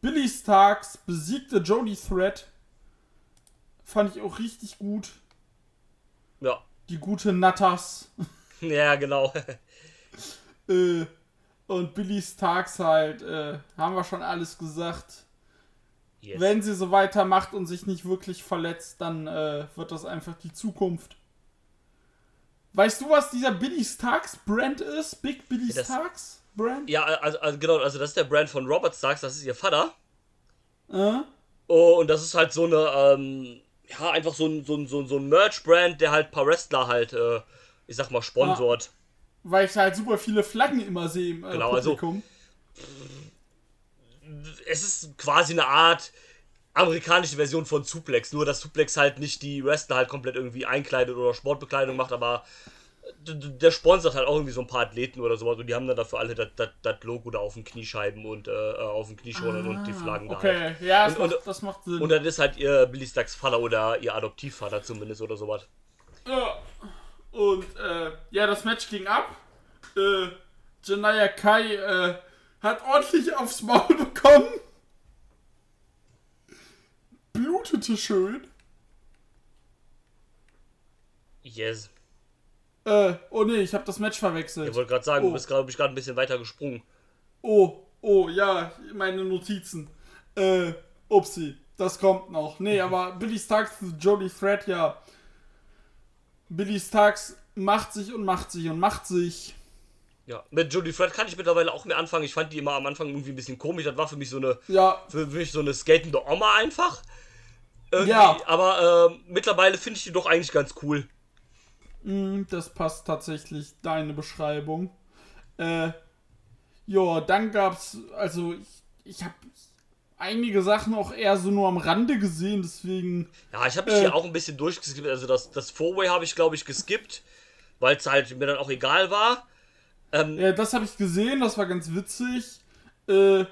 Billy Starks besiegte Jody Thread. Fand ich auch richtig gut. Ja. Die gute Natas. [laughs] Ja, genau. [laughs] äh, Und Billy Starks halt, äh, haben wir schon alles gesagt. Yes. Wenn sie so weitermacht und sich nicht wirklich verletzt, dann äh, wird das einfach die Zukunft. Weißt du, was dieser Billy Starks Brand ist? Big Billy das- Starks Brand? Ja, also, also genau, also das ist der Brand von Robert Starks, das ist ihr Vater. Äh? Oh, und das ist halt so eine, ähm, ja, einfach so ein, so ein, so ein, so ein Merch-Brand, der halt ein paar Wrestler halt, äh, ich sag mal, sponsort. Weil ich halt super viele Flaggen immer sehe im äh, Genau, also- Publikum. Es ist quasi eine Art amerikanische Version von Suplex, nur dass Suplex halt nicht die Wrestler halt komplett irgendwie einkleidet oder Sportbekleidung macht, aber der sponsert halt auch irgendwie so ein paar Athleten oder sowas und die haben dann dafür alle das- Logo da auf den Kniescheiben und äh, auf den Knieschonern und die Flaggen da Okay, halt. ja, das, Und- macht, und- das macht Sinn. Und dann ist halt ihr Billy Starks Vater oder ihr Adoptivvater zumindest oder sowas. Ja. Und äh, ja, das Match ging ab. Äh, Janaya Kai äh, hat ordentlich aufs Maul bekommen. Blutete schön. Yes. Äh, oh nee, ich habe das Match verwechselt. Ich wollte gerade sagen, Oh. du bist glaube ich gerade ein bisschen weiter gesprungen. Oh, oh, ja, meine Notizen. Äh, upsi, das kommt noch. Nee, aber Billy Starks, Jody Thread, ja. Billy Starks macht sich und macht sich und macht sich. Ja, mit Jodie Fred kann ich mittlerweile auch mehr anfangen. Ich fand die immer am Anfang irgendwie ein bisschen komisch. Das war für mich so eine, Ja, für mich so eine skatende Oma einfach. Irgendwie, Ja. Aber äh, mittlerweile finde ich die doch eigentlich ganz cool. mh, das passt tatsächlich, deine Beschreibung. Äh, ja, dann gab's, also ich, ich habe einige Sachen auch eher so nur am Rande gesehen, deswegen. Ja, ich habe mich Äh. hier auch ein bisschen durchgeskippt. Also das, das Four-Way habe ich, glaube ich, geskippt, weil es halt mir dann auch egal war. Ähm, Ja, das habe ich gesehen, das war ganz witzig. Äh,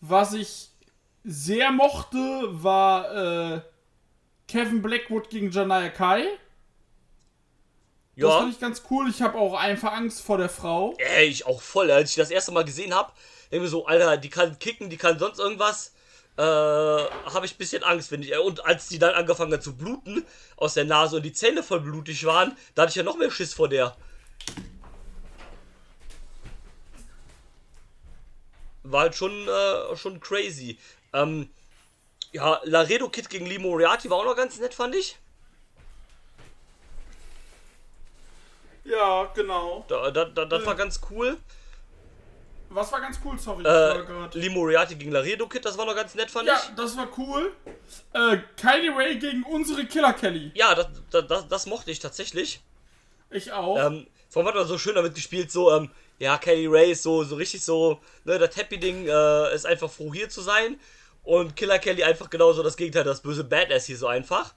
was ich sehr mochte, war äh, Kevin Blackwood gegen Janaya Kai. Das ja, fand ich ganz cool. Ich habe auch einfach Angst vor der Frau. ey, ich auch voll. Als ich das erste Mal gesehen habe, denke mir so, Alter, die kann kicken, die kann sonst irgendwas. Äh, habe ich ein bisschen Angst, finde ich. Und als die dann angefangen hat zu bluten aus der Nase und die Zähne voll blutig waren, da hatte ich ja noch mehr Schiss vor der. War halt schon, äh, schon crazy. Ähm, ja, Laredo Kid gegen Lee Moriarty war auch noch ganz nett, fand ich. Ja, genau. Da, da, da, das war ganz cool. Was war ganz cool, sorry. Äh, Lee Moriarty gegen Laredo Kid, das war noch ganz nett, fand ja, ich. das war cool. Äh, Kylie Ray gegen unsere Killer Kelly. Ja, das, das, das, mochte ich tatsächlich. Ich auch. Ähm, vor allem hat man so schön damit gespielt, so, ähm, ja, Kelly Ray ist so, so richtig so, ne, das Happy-Ding äh, ist einfach froh hier zu sein. Und Killer Kelly einfach genauso das Gegenteil, das böse Badass hier so einfach.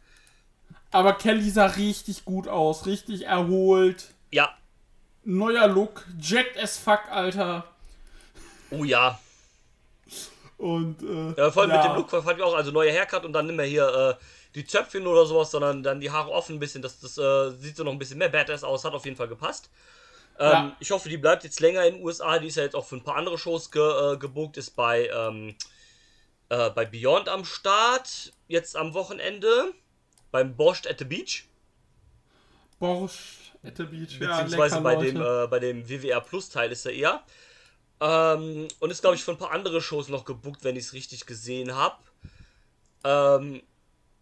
Aber Kelly sah richtig gut aus. Richtig erholt. Ja, Neuer Look. Jacked as fuck, Alter. oh ja. Und, äh, Ja, vor allem mit ja. dem Look fand ich auch, also neue Haircut und dann nicht mehr hier äh, die Zöpfchen oder sowas, sondern dann die Haare offen ein bisschen. Das, das äh, sieht so noch ein bisschen mehr Badass aus, hat auf jeden Fall gepasst. Ähm, Ja. Ich hoffe, die bleibt jetzt länger in den USA. Die ist ja jetzt auch für ein paar andere Shows ge, äh, gebucht, ist bei, ähm, äh, bei Beyond am Start, jetzt am Wochenende, beim Borscht at the Beach, Borsch at the Beach. Ja, beziehungsweise lecker, bei, Leute. dem, äh, bei dem WWR Plus Teil ist er eher. Ähm, und ist, glaube ich, für ein paar andere Shows noch gebucht, wenn ich es richtig gesehen habe. Ähm,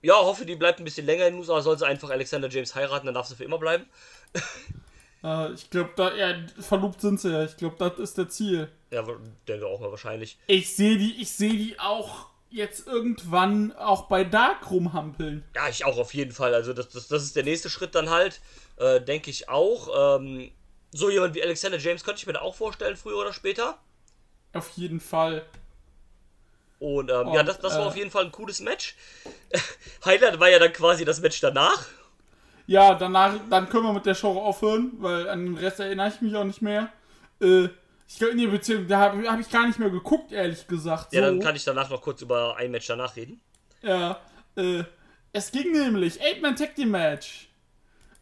ja, hoffe, die bleibt ein bisschen länger in den USA. Soll sie einfach Alexander James heiraten, dann darf sie für immer bleiben. [laughs] Äh, ich glaube, da, ja, verlobt sind sie ja. Ich glaube, das ist der Ziel. Ja, denke auch mal wahrscheinlich. Ich sehe die, ich sehe die auch jetzt irgendwann auch bei Dark rumhampeln. Ja, ich auch auf jeden Fall. Also, das, das, das ist der nächste Schritt dann halt. Äh, denke ich auch. Ähm, so jemand wie Alexander James könnte ich mir da auch vorstellen, früher oder später. Auf jeden Fall. Und ähm, ja, Und, das, das war äh, auf jeden Fall ein cooles Match. [laughs] Highlight war ja dann quasi das Match danach. Ja, danach, dann können wir mit der Show aufhören, weil an den Rest erinnere ich mich auch nicht mehr. Äh, ich glaube, nee, beziehungsweise, da habe hab ich gar nicht mehr geguckt, ehrlich gesagt. Ja, so. dann kann ich danach noch kurz über ein Match danach reden. Ja, äh, es ging nämlich, Eight-Man Tag Team Match.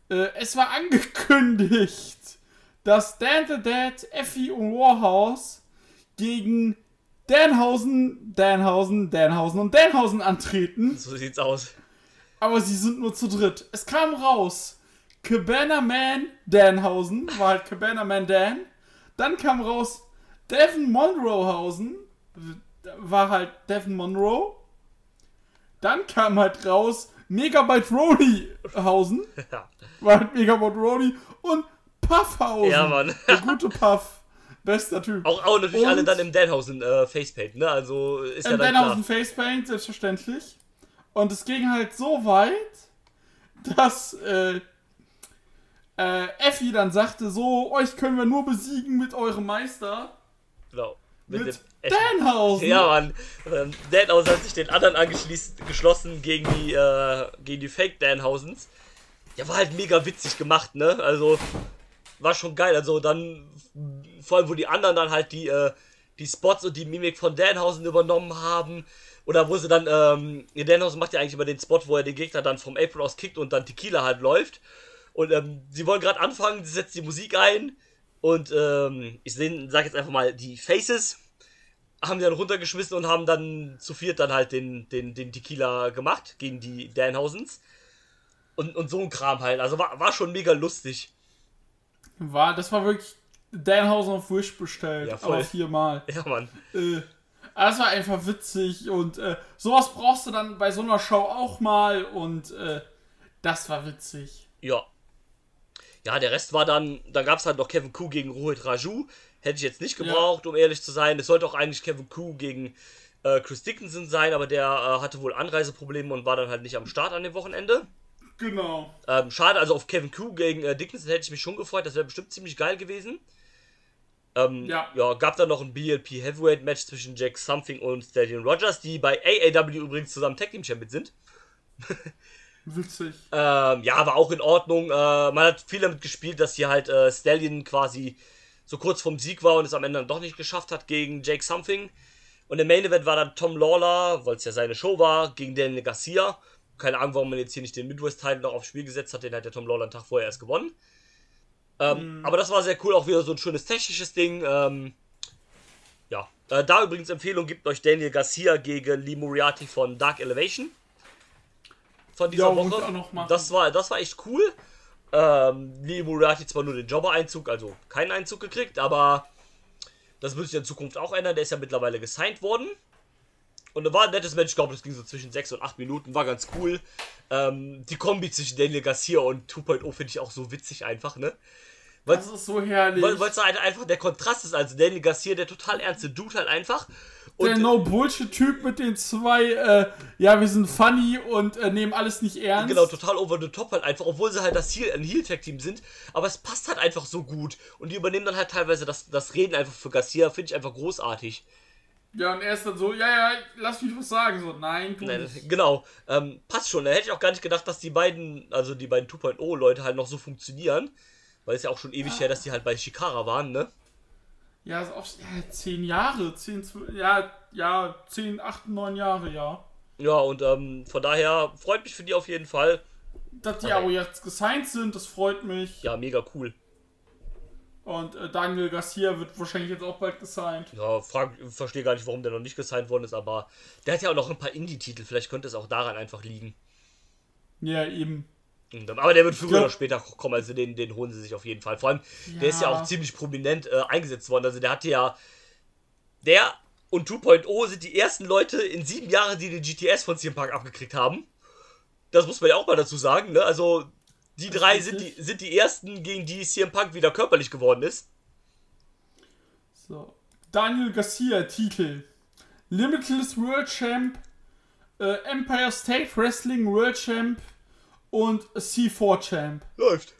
Äh, es war angekündigt, dass Dan the Dead, Effie und Warhouse gegen Danhausen, Danhausen, Danhausen und Danhausen antreten, So sieht's aus. Aber sie sind nur zu dritt. Es kam raus, Cabana Man Danhausen, war halt Cabana Man Dan. Dann kam raus Devin Monroehausen war halt Devin Monroe. Dann kam halt raus Megabyte Roneyhausen. [laughs] Ja. War halt Megabyte Roney und Puffhausen. Ja, Mann. Der gute Puff. Bester Typ. Auch, auch natürlich Und- alle dann im Danhausen äh, Facepaint, ne? Also ist ja Im dann klar. Denhausen Facepaint, selbstverständlich. Und es ging halt so weit, dass äh, äh, Effi dann sagte, so, euch können wir nur besiegen mit eurem Meister. Genau. Mit, Mit dem Danhausen. Ja, Mann. Ähm, Danhausen hat sich den anderen angeschließt, geschlossen gegen die, äh, gegen die Fake Danhausens. Ja, war halt mega witzig gemacht, ne? Also, war schon geil. Also, dann, vor allem, wo die anderen dann halt die, äh, die Spots und die Mimik von Danhausen übernommen haben. Oder wo sie dann, ähm, Danhausen macht ja eigentlich immer den Spot, wo er den Gegner dann vom Apron aus kickt und dann Tequila halt läuft. Und ähm, sie wollen gerade anfangen, sie setzt die Musik ein. Und ähm, ich sag jetzt einfach mal, die Faces haben die dann runtergeschmissen und haben dann zu viert dann halt den, den, den Tequila gemacht gegen die Danhausens. Und, und so ein Kram halt. Also war, war schon mega lustig. War, das war wirklich Danhausen auf Wish bestellt. Ja, voll. aber viermal. Ja, Mann. Äh, aber das war einfach witzig und äh, sowas brauchst du dann bei so einer Show auch mal und äh, das war witzig. Ja. Ja, der Rest war dann, dann gab es halt noch Kevin Kuh gegen Rohit Raju. Hätte ich jetzt nicht gebraucht, um ehrlich zu sein. Es sollte auch eigentlich Kevin Kuh gegen äh, Chris Dickinson sein, aber der äh, hatte wohl Anreiseprobleme und war dann halt nicht am Start an dem Wochenende. Genau. Ähm, schade, also auf Kevin Kuh gegen äh, Dickinson hätte ich mich schon gefreut. Das wäre bestimmt ziemlich geil gewesen. Ähm, Ja. ja. gab dann noch ein BLP Heavyweight Match zwischen Jack Something und Stallion Rogers, die bei AAW übrigens zusammen Tag Team Champions sind. [laughs] Witzig. Ähm, ja, aber auch in Ordnung. Äh, man hat viel damit gespielt, dass hier halt äh, Stallion quasi so kurz vom Sieg war und es am Ende dann doch nicht geschafft hat gegen Jake Something. Und im Main Event war dann Tom Lawler, weil es ja seine Show war, gegen Daniel Garcia. Keine Ahnung, warum man jetzt hier nicht den Midwest-Title noch aufs Spiel gesetzt hat. Den hat der Tom Lawler einen Tag vorher erst gewonnen. Ähm, Aber das war sehr cool, auch wieder so ein schönes technisches Ding. Ähm, ja, äh, da übrigens Empfehlung gibt euch Daniel Garcia gegen Lee Moriarty von Dark Elevation. Von dieser Ja, Woche. Das war, das war echt cool. Ähm, Lee Moriarty zwar nur den Jobber-Einzug, also keinen Einzug gekriegt, aber das wird sich in Zukunft auch ändern. Der ist ja mittlerweile gesigned worden. Und da war ein nettes Match, ich glaube, das ging so zwischen 6 und 8 Minuten, war ganz cool. Ähm, die Kombi zwischen Daniel Garcia und 2.0 finde ich auch so witzig einfach, ne? Weil Das ist so herrlich. weil es halt einfach der Kontrast ist. Also Daniel Garcia, der total ernste Dude halt einfach. Und der No-Bullshit-Typ mit den zwei, äh, ja, wir sind funny und äh, nehmen alles nicht ernst. Genau, total over the top halt einfach, obwohl sie halt das Heel, ein Heel-Tag-Team sind, aber es passt halt einfach so gut. Und die übernehmen dann halt teilweise das, das Reden einfach für Garcia, finde ich einfach großartig. Ja, und er ist dann so, ja, ja, lass mich was sagen. So, nein, du Nein, nicht. genau, ähm, passt schon. Da hätte ich auch gar nicht gedacht, dass die beiden, also die beiden 2.0-Leute halt noch so funktionieren. Weil es ja auch schon ewig her, dass die halt bei Shikara waren, ne? Ja, ist auch ja, zehn Jahre, zehn, ja, ja, zehn, acht, neun Jahre, ja. Ja, und ähm, von daher freut mich für die auf jeden Fall. Dass die aber jetzt gesigned sind, das freut mich. Ja, mega cool. Und äh, Daniel Garcia wird wahrscheinlich jetzt auch bald gesigned. Ja, frag, verstehe gar nicht, warum der noch nicht gesigned worden ist, aber der hat ja auch noch ein paar Indie-Titel. Vielleicht könnte es auch daran einfach liegen. Ja, eben. Ähm, Aber der wird früher glaub- oder später kommen, also den, den holen sie sich auf jeden Fall. Vor allem, der ist ja Ja. auch ziemlich prominent äh, eingesetzt worden. Also der hatte ja. Der und 2.0 sind die ersten Leute in sieben Jahren, die den GTS von CM Punk abgekriegt haben. Das muss man ja auch mal dazu sagen, ne? Also, die drei sind die, sind die ersten, gegen die CM Punk wieder körperlich geworden ist. So. Daniel Garcia, Titel. Limitless World Champ, äh, Empire State Wrestling World Champ und C4 Champ. Läuft.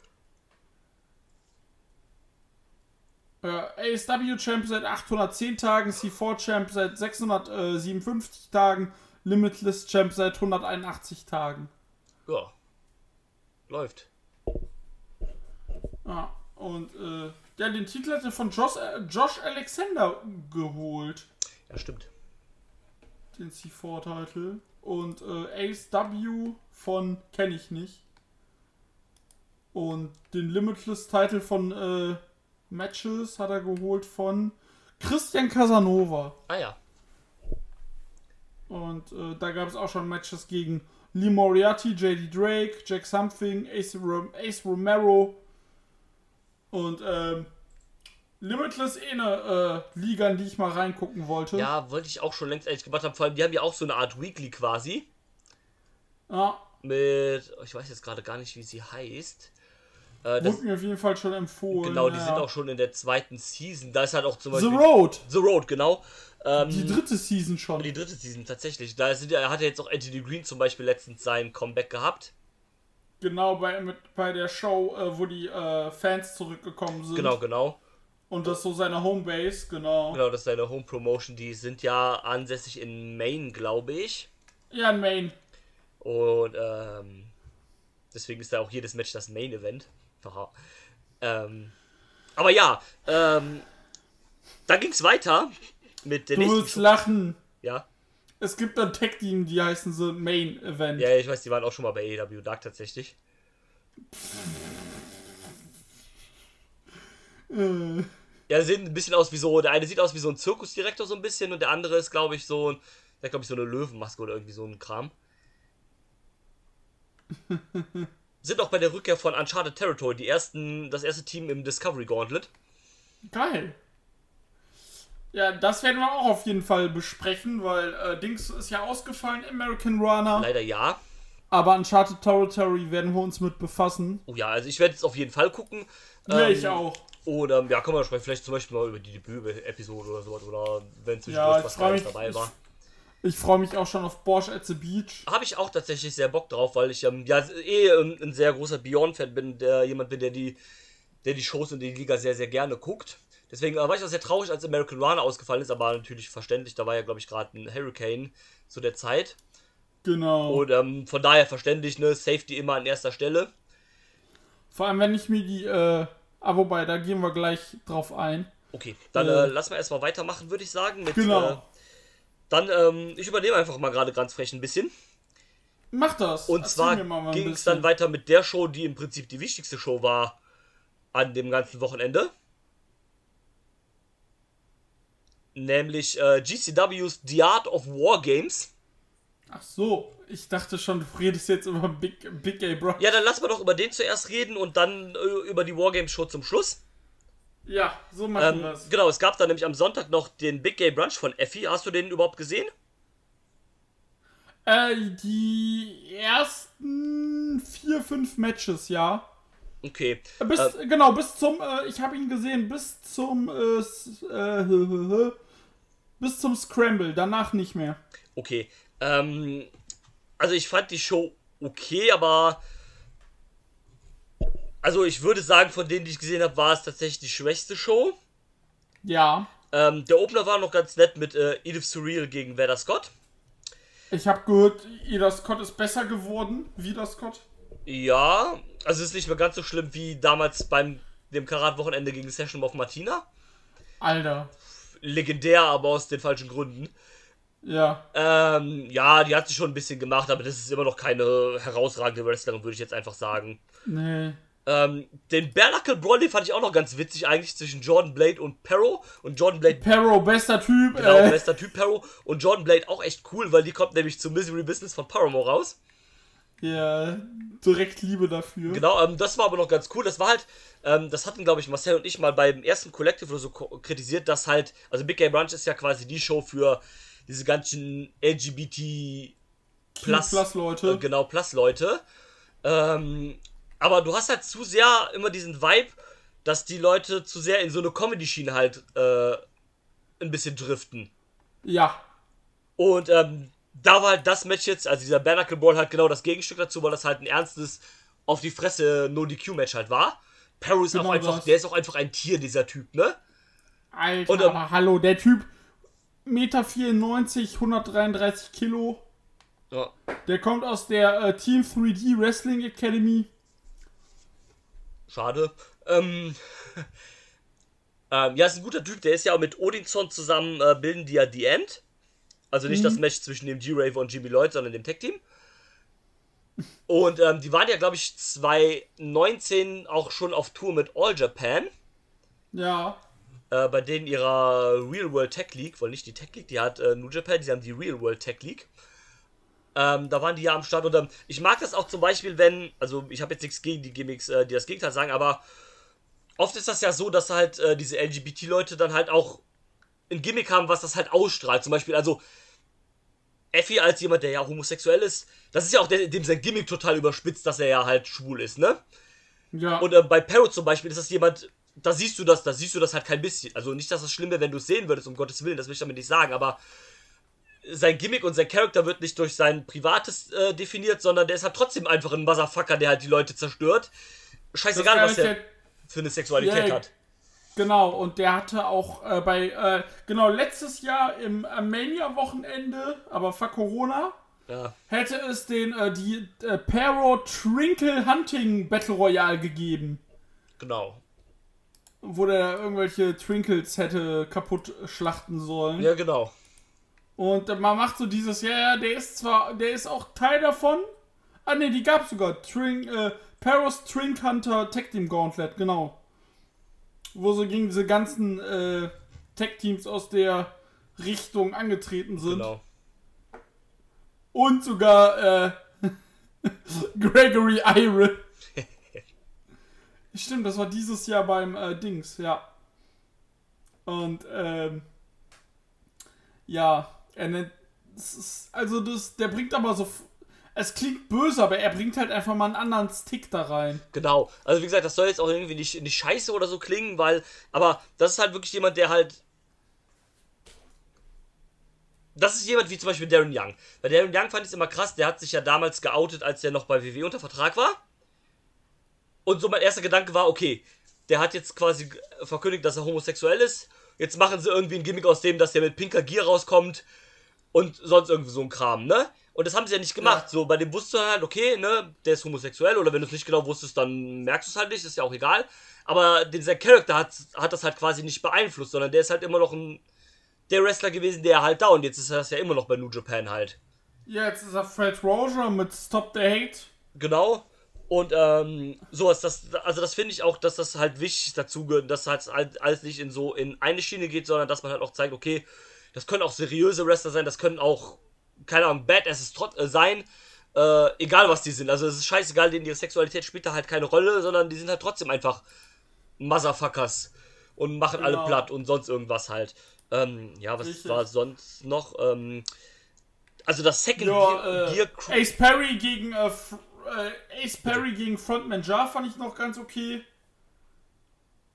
Äh, ASW Champ seit 810 Tagen, C4 Champ seit 657 Tagen, Limitless Champ seit 181 Tagen. Ja. Läuft. Ja, und äh, ja, den Titel hat er von Josh, äh, Josh Alexander geholt, Ja, stimmt. den C4-Titel. Und äh, ASW von kenne ich nicht. Und den Limitless-Titel von äh, Matches hat er geholt von Christian Casanova. Ah ja. Und äh, da gab es auch schon Matches gegen Lee Moriarty, JD Drake, Jack Something, Ace, Rom Ace Romero. Und ähm, Limitless eh eine äh, Liga, in die ich mal reingucken wollte. Ja, wollte ich auch schon längst ehrlich gemacht haben. Vor allem, die haben ja auch so eine Art Weekly quasi. Ja, Mit, ich weiß jetzt gerade gar nicht, wie sie heißt. Äh, das, wurde mir auf jeden Fall schon empfohlen. genau, die ja. sind auch schon in der zweiten Season. Da ist halt auch zum The Beispiel. Road, The Road, genau. Ähm, die dritte Season schon. die dritte Season tatsächlich. Da sind, hat ja jetzt auch Anthony Green zum Beispiel letztens sein Comeback gehabt. Genau, bei, mit, bei der Show, äh, wo die äh, Fans zurückgekommen sind. Genau, genau. Und das ist so seine Homebase, genau. Genau, das ist seine Home Promotion. Die sind ja ansässig in Maine, glaube ich. Ja, ein Main. Und ähm, deswegen ist da auch jedes Match das Main Event. Haha. ähm, aber ja, ähm, dann ging es weiter mit der Du nächsten. willst Show. lachen. Ja, Es gibt ein Tag-Team, die heißen so Main Event. ja, ich weiß, die waren auch schon mal bei AEW Dark tatsächlich. Äh, Ja, sehen ein bisschen aus wie so. Der eine sieht aus wie so ein Zirkusdirektor so ein bisschen und der andere ist, glaube ich, so ein. Der glaube ich so eine Löwenmaske oder irgendwie so ein Kram. [laughs] Sind auch bei der Rückkehr von Uncharted Territory, die ersten, das erste Team im Discovery Gauntlet. geil. Ja, das werden wir auch auf jeden Fall besprechen, weil äh, Dings ist ja ausgefallen, American Runner. Leider ja. Aber Uncharted Territory werden wir uns mit befassen. Oh ja, also ich werde jetzt auf jeden Fall gucken. Ja, Ähm, ich auch. Oder, ja, können wir sprechen, vielleicht zum Beispiel mal über die Debüt-Episode oder sowas, oder wenn zwischendurch Ja, was Geiles dabei war. Ich freue mich auch schon auf Bosch at the Beach. Habe ich auch tatsächlich sehr Bock drauf, weil ich ähm, ja eh ein, ein sehr großer Beyond-Fan bin, der jemand bin, der die, der die Shows und die Liga sehr, sehr gerne guckt. Deswegen äh, war ich auch sehr traurig, als American Runner ausgefallen ist, aber natürlich verständlich, da war ja, glaube ich, gerade ein Hurricane zu der Zeit. Genau. Und ähm, von daher verständlich, ne, Safety immer an erster Stelle. Vor allem, wenn ich mir die, äh, ah, wobei, da gehen wir gleich drauf ein. Okay, dann Äh. äh, lassen wir erstmal weitermachen, würde ich sagen. Mit, Genau. Äh, dann, ähm, ich übernehme einfach mal gerade ganz frech ein bisschen. Mach das. Und Erzähl zwar ging es dann weiter mit der Show, die im Prinzip die wichtigste Show war an dem ganzen Wochenende. Nämlich äh, GCW's The Art of War Games. Ach so, ich dachte schon, du redest jetzt über Big, Big Gay Bro. Ja, dann lassen wir doch über den zuerst reden und dann äh, über die Wargames Show zum Schluss. Ja, so machen Ähm, wir es. genau, es gab dann nämlich am Sonntag noch den Big Gay Brunch von Effie. Hast du den überhaupt gesehen? Äh, die ersten vier, fünf Matches, ja. Okay. Bis, Äh, genau, bis zum, äh, ich habe ihn gesehen, bis zum, äh, äh, [laughs] bis zum Scramble, danach nicht mehr. Okay. Ähm, also ich fand die Show okay, aber also ich würde sagen, von denen, die ich gesehen habe, war es tatsächlich die schwächste Show. Ja, Ähm, der Opener war noch ganz nett mit äh, Edith Surreal gegen Veda Scott. ich habe gehört, Ida Scott ist besser geworden, wieder Scott. Ja, also es ist nicht mehr ganz so schlimm wie damals beim dem Karat-Wochenende gegen Session of Martina. Alter, Legendär, aber aus den falschen Gründen. Ja. Ähm, ja, die hat sich schon ein bisschen gemacht, aber das ist immer noch keine herausragende Wrestlerin, würde ich jetzt einfach sagen. Nee. Ähm, den Bare Brawl, den fand ich auch noch ganz witzig eigentlich zwischen Jordan Blade und Perro. Und Jordan Blade, Perro, bester Typ. genau, äh, bester Typ Perro. Und Jordan Blade auch echt cool, weil die kommt nämlich zum Misery Business von Paramore raus. ja, direkt Liebe dafür. Genau, ähm, das war aber noch ganz cool. Das war halt, ähm, das hatten, glaube ich, Marcel und ich mal beim ersten Collective oder so kritisiert, dass halt, also Big Gay Brunch ist ja quasi die Show für diese ganzen LGBT Plus, Plus Leute. Äh, genau, Plus-Leute. Ähm, aber du hast halt zu sehr immer diesen Vibe, dass die Leute zu sehr in so eine Comedy-Schiene halt äh, ein bisschen driften. Ja, Und ähm, da war halt das Match jetzt, also dieser Barnacle Brawl halt genau das Gegenstück dazu, weil das halt ein ernstes auf die Fresse No-DQ-Match halt war. Perro ist Genau auch einfach, das. der ist auch einfach ein Tier, dieser Typ, ne? Alter, Und, ähm, aber hallo, der Typ, Meter 94, 133 Kilo. Ja. Der kommt aus der äh, Team 3D Wrestling Academy. Schade. Ähm, [laughs] ähm, ja, ist ein guter Typ. Der ist ja auch mit Odinson zusammen, äh, bilden die ja The End. Also nicht das Match zwischen dem G-Rave und Jimmy Lloyd, sondern dem Tech-Team. Und ähm, die waren ja, glaube ich, 2019 auch schon auf Tour mit All Japan. Ja, Äh, bei denen ihrer Real World Tech League, wohl nicht die Tech League, die hat äh, New Japan, die haben die Real World Tech League. Ähm, da waren die ja am Start und ähm, ich mag das auch zum Beispiel, wenn, also ich habe jetzt nichts gegen die Gimmicks, äh, die das Gegenteil sagen, aber oft ist das ja so, dass halt äh, diese LGBT-Leute dann halt auch ein Gimmick haben, was das halt ausstrahlt. Zum Beispiel, also Effie als jemand, der ja homosexuell ist, das ist ja auch der, dem sein Gimmick total überspitzt, dass er ja halt schwul ist, ne? Ja. Und äh, bei Parrot zum Beispiel ist das jemand, da siehst du das, da siehst du das halt kein bisschen. Also nicht, dass es schlimm wäre, wenn du es sehen würdest, um Gottes Willen, das will ich damit nicht sagen, aber sein Gimmick und sein Charakter wird nicht durch sein Privates äh, definiert, sondern der ist halt trotzdem einfach ein Motherfucker, der halt die Leute zerstört. Scheißegal, Das was der für eine Sexualität Ja, hat. Genau, und der hatte auch äh, bei, äh, genau, letztes Jahr im äh, Mania-Wochenende, aber vor Corona, Ja. hätte es den, äh, die äh, Paro Trinkle Hunting Battle Royale gegeben, Genau. Wo der irgendwelche Trinkles hätte kaputt schlachten sollen. Ja, genau. Und man macht so dieses, ja, ja, der ist zwar, der ist auch Teil davon. Ah, ne, die gab's sogar. Trink, äh, Paros Trink Hunter Tag Team Gauntlet, genau. Wo so gegen diese ganzen äh, Tag Teams aus der Richtung angetreten sind. Genau. Und sogar äh, [laughs] Gregory Iron. Stimmt, das war dieses Jahr beim äh, Dings, ja. Und ähm, ja, er nennt. Ist, also das, der bringt aber so. Es klingt böse, aber er bringt halt einfach mal einen anderen Stick da rein. Genau. Also wie gesagt, das soll jetzt auch irgendwie nicht, nicht scheiße oder so klingen, weil. Aber das ist halt wirklich jemand, der halt. Das ist jemand wie zum Beispiel Darren Young. Bei Darren Young fand ich es immer krass, der hat sich ja damals geoutet, als der noch bei WWE unter Vertrag war. Und so mein erster Gedanke war, okay, der hat jetzt quasi verkündigt, dass er homosexuell ist. Jetzt machen sie irgendwie ein Gimmick aus dem, dass der mit pinker Gier rauskommt und sonst irgendwie so ein Kram, ne? Und das haben sie ja nicht gemacht. Ja. So, bei dem wusstest du halt, okay, ne, der ist homosexuell oder wenn du es nicht genau wusstest, dann merkst du es halt nicht, ist ja auch egal. Aber dieser Charakter hat, hat das halt quasi nicht beeinflusst, sondern der ist halt immer noch ein der Wrestler gewesen, der halt da und jetzt ist er das ja immer noch bei New Japan halt. Ja, jetzt ist er Fred Roger mit Stop the Hate. Genau. Und ähm, sowas, das, also das finde ich auch, dass das halt wichtig dazu gehört, dass halt alles nicht in so in eine Schiene geht, sondern dass man halt auch zeigt, okay, das können auch seriöse Wrestler sein, das können auch, keine Ahnung, Badasses trot äh, sein, äh, egal was die sind. Also es ist scheißegal, denen ihre Sexualität spielt da halt keine Rolle, sondern die sind halt trotzdem einfach Motherfuckers und machen alle Genau. platt und sonst irgendwas halt. Ähm, ja, was Richtig. war sonst noch? Ähm, also das Second Ja, Gear, äh, Gear. Ace Perry gegen äh, äh, Ace Perry gegen Frontman Jar fand ich noch ganz okay.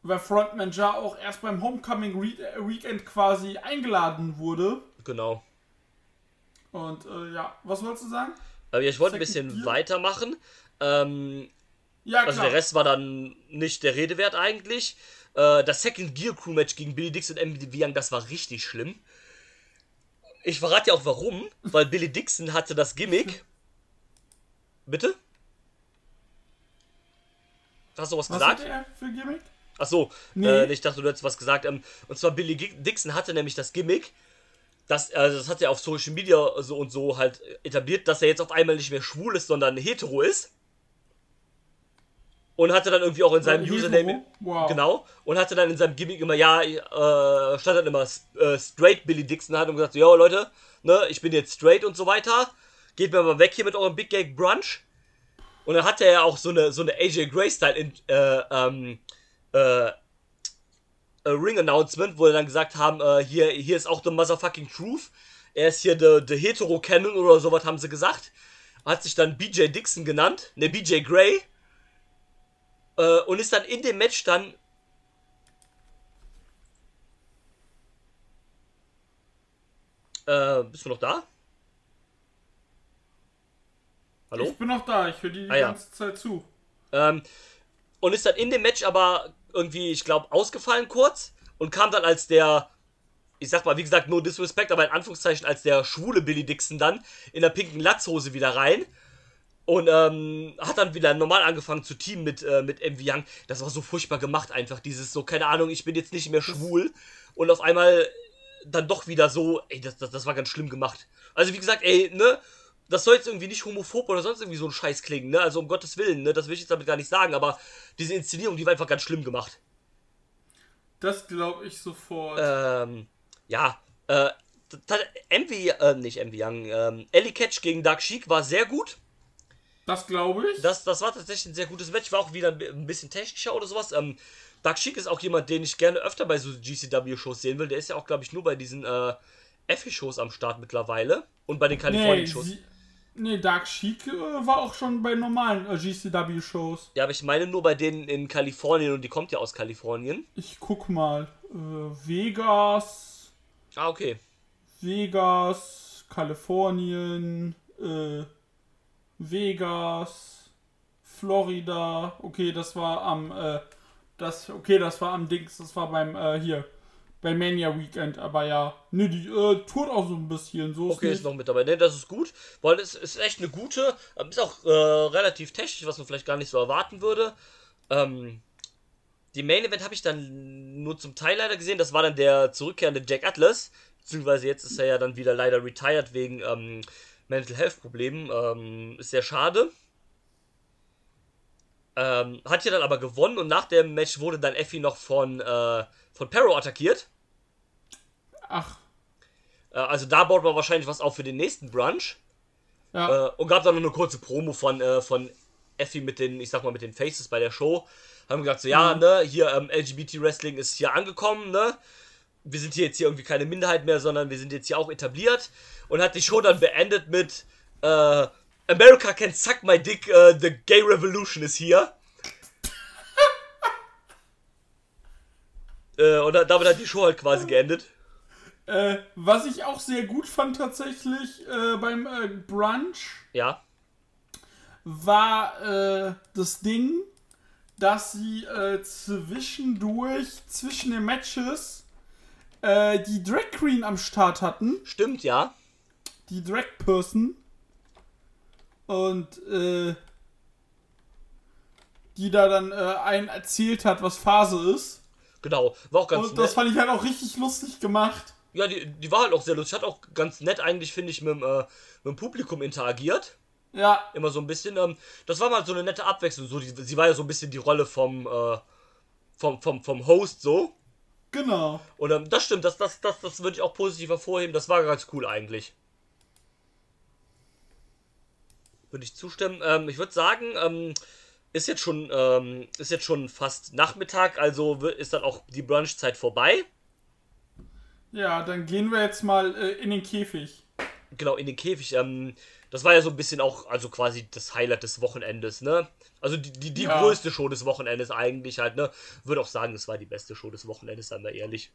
Weil Frontman Jar auch erst beim Homecoming äh, Weekend quasi eingeladen wurde. Genau. Und äh, ja, was wolltest du sagen? Aber ich wollte ein bisschen Gear? weitermachen. Ähm, Ja, also klar. der Rest war dann nicht der Rede wert eigentlich. Äh, das Second Gear Crew Match gegen Billy Dixon und MVD Young, das war richtig schlimm. Ich verrate ja auch warum, weil Billy Dixon hatte das Gimmick. [laughs] Bitte? Hast du was, was gesagt? hat er für Gimmick? Achso, Nee. äh, ich dachte, du hättest was gesagt. Ähm, und zwar Billy Dixon hatte nämlich das Gimmick, das, also das hat er auf Social Media so und so halt etabliert, dass er jetzt auf einmal nicht mehr schwul ist, sondern hetero ist. Und hatte dann irgendwie auch in seinem Hetero? Username. Wow. Genau. Und hatte dann in seinem Gimmick immer, ja, äh, stand dann immer äh, straight Billy Dixon hat und gesagt, so, ja Leute, ne, ich bin jetzt straight und so weiter. Geht mir mal weg hier mit eurem Big Gag Brunch. Und dann hatte er ja auch so eine, so eine AJ Gray-Style in, äh, ähm, äh, äh, Ring-Announcement, wo sie dann gesagt haben, äh, hier, hier ist auch the motherfucking truth. Er ist hier the, the hetero Canon oder sowas haben sie gesagt. Hat sich dann BJ Dixon genannt, ne, BJ Gray. Äh, und ist dann in dem Match dann Äh, bist du noch da? Hallo? Ich bin noch da, ich höre dir die Ah, ja. ganze Zeit zu. Ähm, und ist dann in dem Match aber irgendwie, ich glaube, ausgefallen kurz und kam dann als der, ich sag mal, wie gesagt, no disrespect, aber in Anführungszeichen als der schwule Billy Dixon dann in der pinken Latzhose wieder rein. Und ähm, hat dann wieder normal angefangen zu teamen mit, äh, mit MV Young. Das war so furchtbar gemacht einfach. Dieses so, keine Ahnung, ich bin jetzt nicht mehr schwul. Und auf einmal dann doch wieder so, ey, das, das, das war ganz schlimm gemacht. Also wie gesagt, ey, ne, das soll jetzt irgendwie nicht homophob oder sonst irgendwie so ein Scheiß klingen, ne? Also um Gottes Willen, ne? Das will ich jetzt damit gar nicht sagen, aber diese Inszenierung, die war einfach ganz schlimm gemacht. Das glaube ich sofort. Ähm, ja, äh, MV, äh, nicht MV Young, ähm, Ellie Catch gegen Dark Sheik war sehr gut. Das glaube ich. Das, das war tatsächlich ein sehr gutes Match. War auch wieder ein bisschen technischer oder sowas. Ähm, Dark Sheik ist auch jemand, den ich gerne öfter bei so GCW-Shows sehen will. Der ist ja auch, glaube ich, nur bei diesen äh, Effie-Shows am Start mittlerweile. Und bei den nee, Kalifornien-Shows. sie- nee, Dark Sheik äh, war auch schon bei normalen äh, GCW-Shows. Ja, aber ich meine nur bei denen in Kalifornien und die kommt ja aus Kalifornien. Ich guck mal. Äh, Vegas, Ah, okay. Vegas, Kalifornien, äh, Vegas, Florida. Okay, das war am, äh, das, okay, das war am Dings, das war beim, äh, hier, bei Mania Weekend, aber ja, ne, die, äh, tourt auch so ein bisschen, so Okay, ist nicht. noch mit dabei. Ne, das ist gut, weil es ist echt eine gute, ähm, ist auch äh, relativ technisch, was man vielleicht gar nicht so erwarten würde. Ähm, die Main Event habe ich dann nur zum Teil leider gesehen. Das war dann der zurückkehrende Jack Atlas. Beziehungsweise jetzt ist er ja dann wieder leider retired wegen ähm, Mental Health Problemen. Ähm, ist sehr schade. Ähm, hat ja dann aber gewonnen und nach dem Match wurde dann Effie noch von, äh, von Perro attackiert. Ach, Äh, also da baut man wahrscheinlich was auf für den nächsten Brunch. ja, Äh, und gab dann noch eine kurze Promo von, äh, von Effie mit den, ich sag mal, mit den Faces bei der Show. Haben gesagt, so, ja, ne, hier, ähm, LGBT-Wrestling ist hier angekommen, ne? Wir sind hier jetzt hier irgendwie keine Minderheit mehr, sondern wir sind jetzt hier auch etabliert. Und hat die Show dann beendet mit, äh, America can suck my dick, äh, the gay revolution is here. [laughs] äh, und da- damit hat die Show halt quasi geendet. Äh, was ich auch sehr gut fand tatsächlich, äh, beim, äh, Brunch, Ja. war äh, das Ding, dass sie äh, zwischendurch, zwischen den Matches, äh, die Drag Queen am Start hatten, Stimmt, ja. die Drag Person. Und äh, die da dann einen erzählt hat, was Phase ist. Genau. War auch ganz Und das nett. fand ich halt auch richtig lustig gemacht. Ja, die, die war halt auch sehr lustig. Hat auch ganz nett eigentlich, finde ich, mit, dem, äh, mit dem Publikum interagiert. Ja, Immer so ein bisschen. Ähm, das war mal so eine nette Abwechslung. So, die, sie war ja so ein bisschen die Rolle vom, äh, vom, vom, vom Host so. genau. Und ähm, das stimmt, das, das, das, das würde ich auch positiv hervorheben. Das war ganz cool eigentlich. Würde ich zustimmen. Ähm, ich würde sagen, ähm, ist jetzt schon ähm, ist jetzt schon fast Nachmittag, also ist dann auch die Brunchzeit vorbei. Ja, dann gehen wir jetzt mal äh, in den Käfig. Genau, in den Käfig. Ähm, das war ja so ein bisschen auch, also quasi das Highlight des Wochenendes, ne? Also die, die, die Ja. größte Show des Wochenendes eigentlich halt, ne? Würde auch sagen, es war die beste Show des Wochenendes, seien wir ehrlich.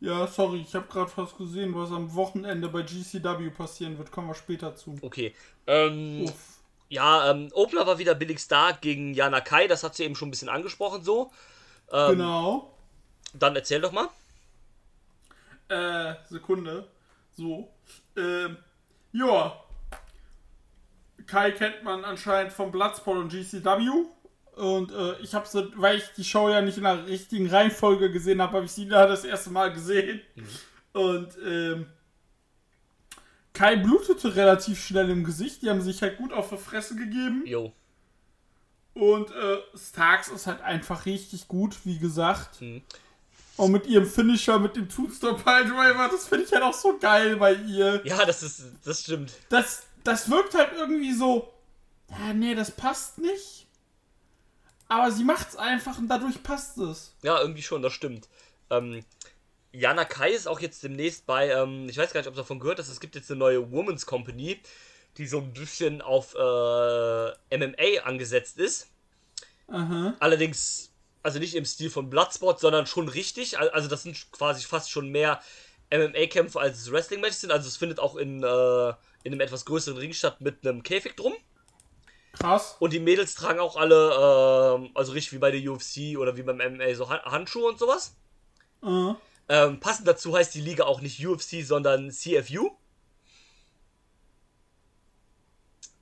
Ja, sorry, ich habe gerade fast gesehen, was am Wochenende bei GCW passieren wird. Kommen wir später zu. Okay. Ähm, Uff. ja, ähm, Opener war wieder Billig Star gegen Jana Kai, das hat sie eben schon ein bisschen angesprochen so. Ähm, Genau. Dann erzähl doch mal. Äh, Sekunde. So. Ähm, ja. Kai kennt man anscheinend vom Bloodsport und GCW. Und äh, ich habe sie, weil ich die Show ja nicht in der richtigen Reihenfolge gesehen habe, habe ich sie da das erste Mal gesehen. Und ähm, Kai blutete relativ schnell im Gesicht. Die haben sich halt gut auf die Fresse gegeben. Jo. Und äh, Starks ist halt einfach richtig gut, wie gesagt. Mhm. Und mit ihrem Finisher, mit dem Tombstone Piledriver, das finde ich halt auch so geil bei ihr. Ja, das ist, das stimmt. Das, das wirkt halt irgendwie so, ja, nee, das passt nicht. Aber sie macht's einfach und dadurch passt es. Ja, irgendwie schon, das stimmt. Ähm, Jana Kai ist auch jetzt demnächst bei, ähm, ich weiß gar nicht, ob du davon gehört hast, es gibt jetzt eine neue Women's Company, die so ein bisschen auf äh, MMA angesetzt ist. Aha. Allerdings, also nicht im Stil von Bloodsport, sondern schon richtig. Al- Also das sind quasi fast schon mehr MMA-Kämpfe als es Wrestling-Matches sind. Also es findet auch in, äh, in einem etwas größeren Ring statt mit einem Käfig drum. Krass. Und die Mädels tragen auch alle, ähm, also richtig wie bei der UFC oder wie beim MMA, so Han- Handschuhe und sowas. Äh, Ähm, passend dazu heißt die Liga auch nicht UFC, sondern CFU.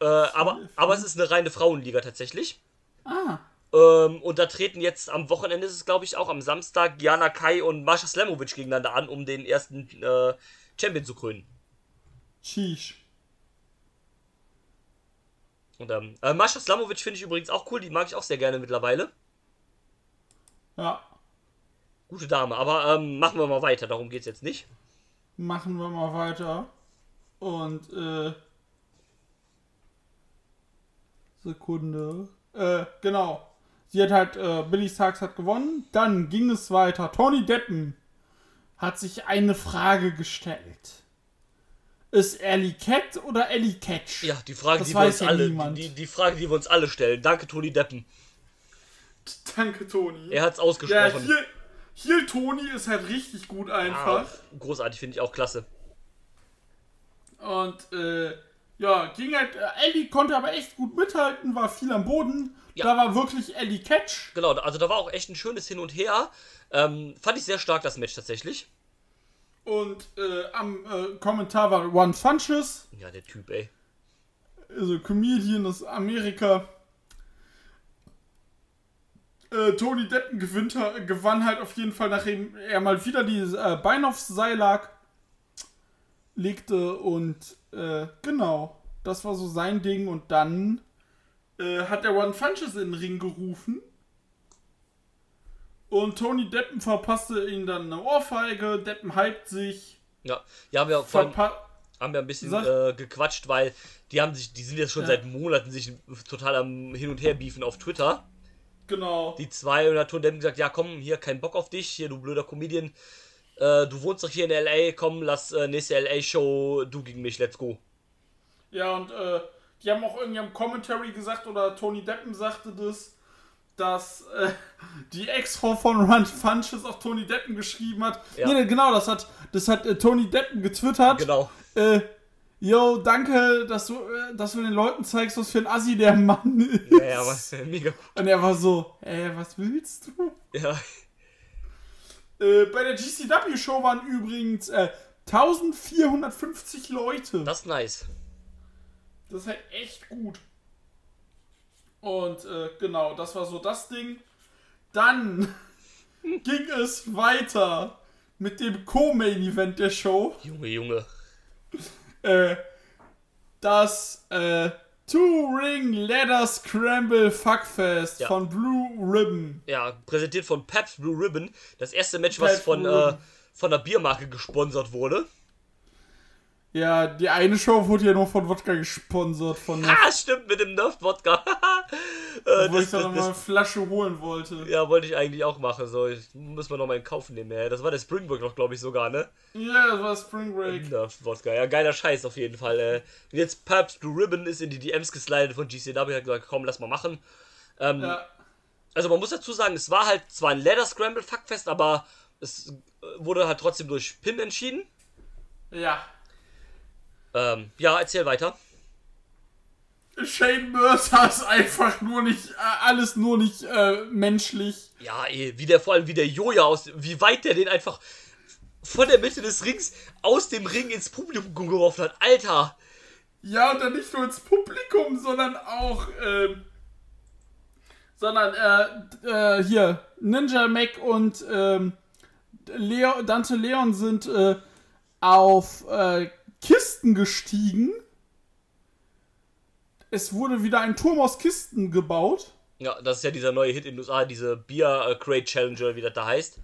Äh, aber, aber es ist eine reine Frauenliga tatsächlich. ah. Ähm, und da treten jetzt am Wochenende, ist es glaube ich auch am Samstag, Jana Kai und Mascha Slamovic gegeneinander an, um den ersten äh, Champion zu krönen. Sheesh. Und ähm, äh, Mascha Slamovic finde ich übrigens auch cool, die mag ich auch sehr gerne mittlerweile. Ja. Gute Dame, aber ähm, machen wir mal weiter, darum geht's jetzt nicht. Machen wir mal weiter. Und, äh. Sekunde. Äh, genau. Sie hat halt, äh, Billy Starks hat gewonnen. Dann ging es weiter. Tony Deppen hat sich eine Frage gestellt. Ist Ellie Cat oder Ellie Catch? Ja, die Frage, Das die wir uns ja alle, die, die Frage, die wir uns alle stellen. Danke, Toni Deppen. Danke, Toni. Er hat's ja, ausgesprochen. hier, hier Toni ist halt richtig gut einfach. großartig, finde ich auch klasse. Und äh, ja, ging halt. Äh, Ellie konnte aber echt gut mithalten, war viel am Boden. Ja. Da war wirklich Ellie Catch. Genau, also da war auch echt ein schönes Hin und Her. Ähm, fand ich sehr stark, das Match tatsächlich. Und äh, am äh, Kommentar war One Funches, Ja, der Typ, ey. also Comedian aus Amerika. Äh, Tony Deppen gewinnt, äh, gewann halt auf jeden Fall, nachdem er mal wieder die äh, Beine aufs Seil lag, legte und äh, genau, das war so sein Ding und dann äh, hat der One Funches in den Ring gerufen und Tony Deppen verpasste ihn dann eine Ohrfeige, Deppen hypt sich, Ja, ja haben wir verpa haben wir ein bisschen äh, gequatscht, weil die haben sich, die sind jetzt schon Ja. seit Monaten sich total am Hin und Her beefen auf Twitter. genau. Die zwei und hat Tony Deppen gesagt, ja komm, hier kein Bock auf dich, hier du blöder Comedian. Äh, du wohnst doch hier in LA, komm, lass äh, nächste LA-Show, du gegen mich, let's go. Ja, und äh, die haben auch irgendwie am Commentary gesagt, oder Tony Deppen sagte das, dass äh, [laughs] die Ex-Frau von Run Funches auf Tony Deppen geschrieben hat. Ja. Nee, genau, das hat, das hat äh, Tony Deppen getwittert. Genau. Äh, yo, danke, dass du, dass du den Leuten zeigst, was für ein Assi der Mann ist. Ja, ja, was, [laughs] mega gut. Und er war so, äh, was willst du? Ja, Äh, bei der GCW-Show waren übrigens äh, 1450 Leute. das ist nice. Das ist halt echt gut. Und äh, genau, das war so das Ding. Dann [laughs] ging es weiter mit dem Co-Main-Event der Show. Junge, Junge. Äh, das äh, Two-Ring Ladder Scramble Fuckfest Ja. von Blue Ribbon. Ja, präsentiert von Pabst Blue Ribbon. Das erste Match, was Pabst von, Blue äh, von der Biermarke gesponsert wurde. Ja, die eine Show wurde ja nur von Wodka gesponsert, von Ah, stimmt, mit dem Nerf-Wodka. [laughs] äh, wo ich dann das, noch mal eine Flasche holen wollte. ja, wollte ich eigentlich auch machen. So, ich, muss man noch mal in Kauf nehmen. Ja. Das war der Springbrook noch, glaube ich, sogar, ne? Ja, das war Spring Break. Nerf-Wodka. Ja, geiler Scheiß auf jeden Fall. Äh. Jetzt Pabst Blue Ribbon ist in die DMs geslidet von GCW, hat gesagt, komm, lass mal machen. Ähm, Ja. Also man muss dazu sagen, es war halt zwar ein Ladder Scramble Fuckfest, aber es äh, wurde halt trotzdem durch Pin entschieden. Ja. Ähm, ja, erzähl weiter. Shane Mercer ist einfach nur nicht, äh, alles nur nicht äh, menschlich. Ja, ey, wie der vor allem wie der Joja aus, wie weit der den einfach von der Mitte des Rings aus dem Ring ins Publikum geworfen hat. Alter! Ja, und dann nicht nur ins Publikum, sondern auch, ähm, sondern, äh, äh, hier, Ninja Mac und, ähm, Leo, Dante Leon sind, äh, auf, äh, Kisten gestiegen. Es wurde wieder ein Turm aus Kisten gebaut. Ja, das ist ja dieser neue Hit in den USA, diese Beer äh, Crate Challenger, wie das da heißt.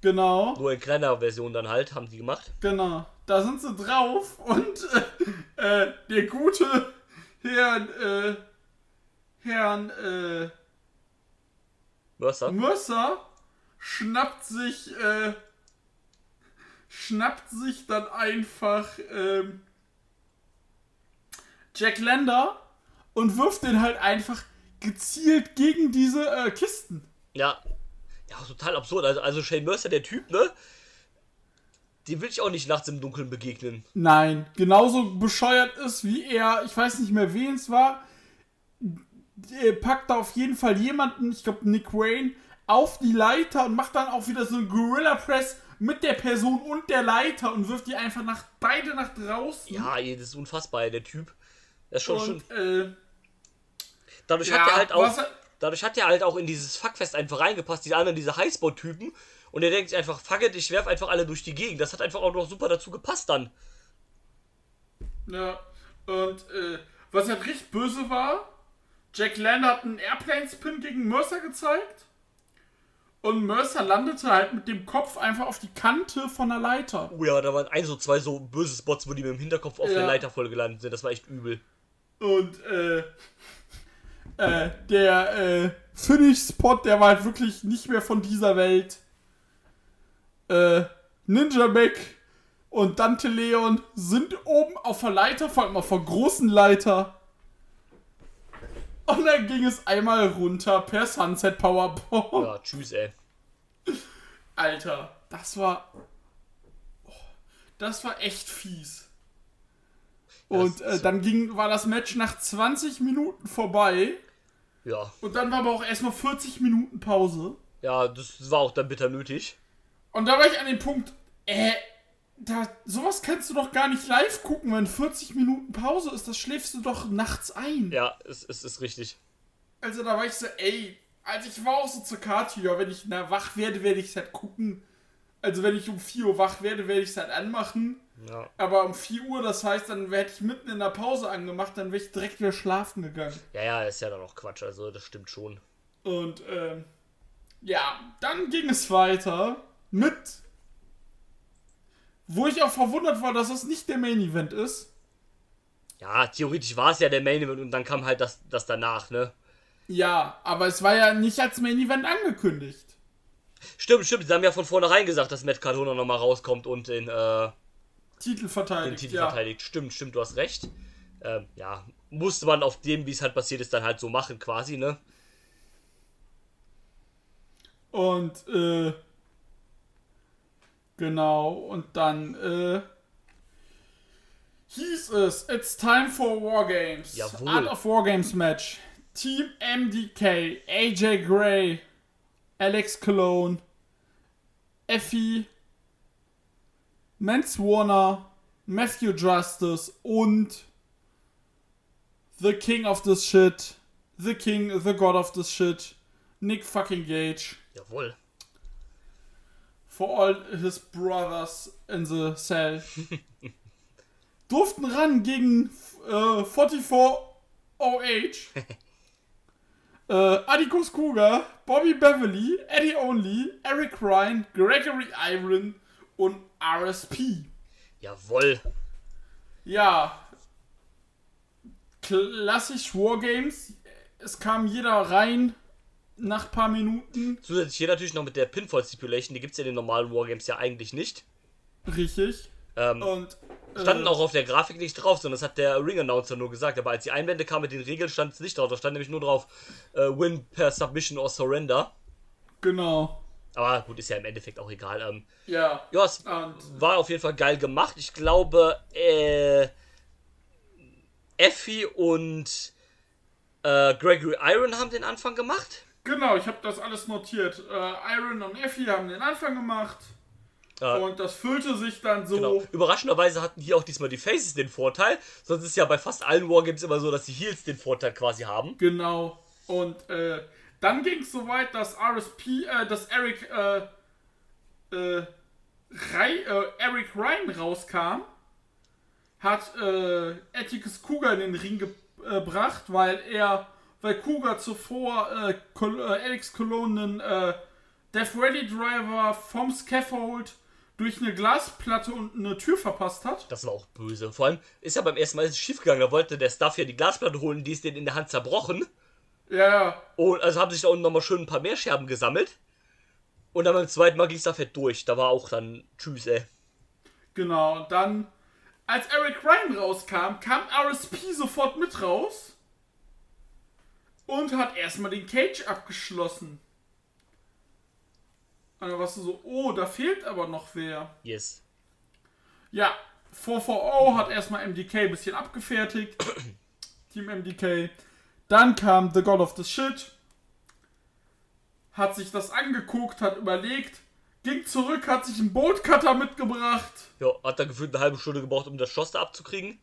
Genau. Nur in kleiner Version dann halt, haben die gemacht. Genau, da sind sie drauf und äh, äh, der gute Herrn, äh, Herrn äh, Mercer. Mercer schnappt sich, äh, schnappt sich dann einfach ähm, Jack Lander und wirft den halt einfach gezielt gegen diese äh, Kisten. Ja. Ja, total absurd. Also, also Shane Mercer, der Typ, ne? Den will ich auch nicht nachts im Dunkeln begegnen. Nein, genauso bescheuert ist wie er, ich weiß nicht mehr wen es war, er packt da auf jeden Fall jemanden, ich glaube Nick Wayne, auf die Leiter und macht dann auch wieder so einen Gorilla Press mit der Person und der Leiter und wirft die einfach nach beide nach draußen. Ja, das ist unfassbar, der Typ. Das ist schon, schon. und äh, Dadurch ja, hat er halt auch. Dadurch hat er halt auch in dieses Fuckfest einfach reingepasst, diese anderen, diese Highspot-Typen. Und er denkt sich einfach, fuck it, ich werf einfach alle durch die Gegend. Das hat einfach auch noch super dazu gepasst dann. ja, und äh, was halt richtig böse war, Jack Lander hat einen Airplane Spin gegen Mercer gezeigt Und Mercer landete halt mit dem Kopf einfach auf die Kante von der Leiter. Oh ja, da waren ein, so zwei so böse Spots, wo die mit dem Hinterkopf auf Ja. der Leiter voll gelandet sind. Das war echt übel. Und äh, äh, der äh, Finish-Spot, der war halt wirklich nicht mehr von dieser Welt. Äh, Ninja Mac und Dante Leon sind oben auf der Leiter, vor allem auf der großen Leiter. Und dann ging es einmal runter per Sunset Powerbomb. Ja, tschüss, ey. Alter, das war. oh, Das war echt fies. Und äh, dann ging, war das Match nach 20 Minuten vorbei. Ja. Und dann war aber auch erstmal 40 Minuten Pause. Ja, das war auch dann bitter nötig. Und da war ich an dem Punkt, äh, da, sowas kannst du doch gar nicht live gucken, wenn 40 Minuten Pause ist. Das schläfst du doch nachts ein. Ja, es, es ist richtig. Also da war ich so, ey, also ich war auch so zur Karte, ja, wenn ich na, wach werde, werde ich es halt gucken. Also wenn ich um 4 Uhr wach werde, werde ich es halt anmachen. Ja. Aber um 4 Uhr, das heißt, dann hätte ich mitten in der Pause angemacht, dann wäre ich direkt wieder schlafen gegangen. ja, ja, ist ja dann auch Quatsch. Also, das stimmt schon. Und ähm, ja, dann ging es weiter mit, wo ich auch verwundert war, dass das nicht der Main Event ist. Ja, theoretisch war es ja der Main Event und dann kam halt das, das danach, ne? Ja, aber es war ja nicht als Main Event angekündigt. Stimmt, stimmt. Sie haben ja von vornherein gesagt, dass Matt Cardona nochmal rauskommt und den, äh, Titel den verteidigt, Titel ja. verteidigt. Stimmt, stimmt, du hast recht. Ähm, ja, musste man auf dem, wie es halt passiert ist, dann halt so machen, quasi, ne? Und, äh, genau, und dann, äh, hieß es, it's time for Wargames. Jawohl. Art of Wargames Match. Team MDK, AJ Gray, Alex Cologne, Effie, Mance Warner, Matthew Justice und The King of this Shit, The King, The God of this Shit, Nick fucking Gage Jawohl. for all his brothers in the cell. [laughs] Durften ran gegen äh, 44OH. [laughs] äh, Atticus Cougar, Bobby Beverly, Eddie Only, Eric Ryan, Gregory Iron und RSP. Jawohl. Ja. Klassisch Wargames. Es kam jeder rein nach ein paar Minuten. Zusätzlich hier natürlich noch mit der Pinfall Stipulation, die gibt es ja in den normalen Wargames ja eigentlich nicht. Richtig. Ähm, Und standen äh, auch auf der Grafik nicht drauf, sondern das hat der Ring-Announcer nur gesagt. Aber als die Einwände kamen mit den Regeln, stand es nicht drauf. Da stand nämlich nur drauf, äh, Win per Submission or Surrender. Genau. Aber gut, ist ja im Endeffekt auch egal. Ähm, Ja. ja, es Und war auf jeden Fall geil gemacht. Ich glaube, äh, Effie und äh, Gregory Iron haben den Anfang gemacht. Genau, ich habe das alles notiert. Äh, Iron und Effie haben den Anfang gemacht. Ja. Und das füllte sich dann so. Genau. Überraschenderweise hatten hier auch diesmal die Faces den Vorteil. Sonst ist ja bei fast allen Wargames immer so, dass die Heels den Vorteil quasi haben. Genau. Und äh, dann ging es so weit, dass RSP, äh, dass Eric, äh, äh, Rei, äh, Eric Ryan rauskam, hat äh, Atticus Cougar in den Ring gebracht, weil er, weil Cougar zuvor äh, Col äh, Alex Cologne einen äh, Death Rally Driver vom Scaffold durch eine Glasplatte und eine Tür verpasst hat. Das war auch böse. Vor allem ist ja beim ersten Mal schief gegangen. Da wollte der Staff ja die Glasplatte holen, die ist denen in der Hand zerbrochen. Ja, ja. Und also haben sich da unten nochmal schön ein paar mehr Scherben gesammelt. Und dann beim zweiten Mal ging es da fett durch. Da war auch dann Tschüss, ey. Genau, und dann, als Eric Ryan rauskam, kam RSP sofort mit raus und hat erstmal den Cage abgeschlossen. Und dann warst du so, oh, da fehlt aber noch wer. Yes. Ja, 440 hat erstmal MDK ein bisschen abgefertigt. [clears throat] Team MDK. Dann kam The God of the Shit. Hat sich das angeguckt, hat überlegt, ging zurück, hat sich einen Bolt Cutter mitgebracht. Ja, hat da gefühlt eine halbe Stunde gebraucht, um das Schloss da abzukriegen.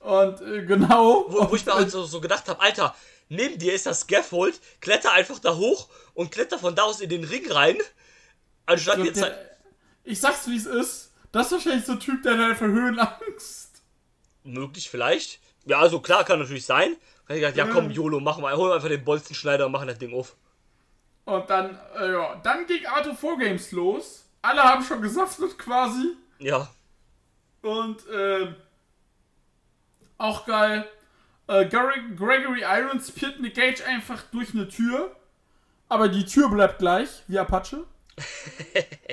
Und äh, genau. Wo, wo ich mir halt so, gedacht habe, Alter, neben dir ist das Scaffold, kletter einfach da hoch und kletter von da aus in den Ring rein. Anstatt Und jetzt halt, der, ich sag's wie es ist. Das ist wahrscheinlich so ein Typ, der hat einfach Höhenangst. möglich vielleicht. Ja, also klar, kann natürlich sein. Ich gedacht, ja komm, YOLO, machen wir, holen wir einfach den Bolzenschneider und machen das Ding auf. Und dann, äh, ja, dann ging Arthur 4 Games los. Alle haben schon gesaftet [laughs] quasi. Ja. Und äh, auch geil. Äh, Gregory Irons spielt Nick Gage einfach durch eine Tür. Aber die Tür bleibt gleich, wie Apache. [laughs]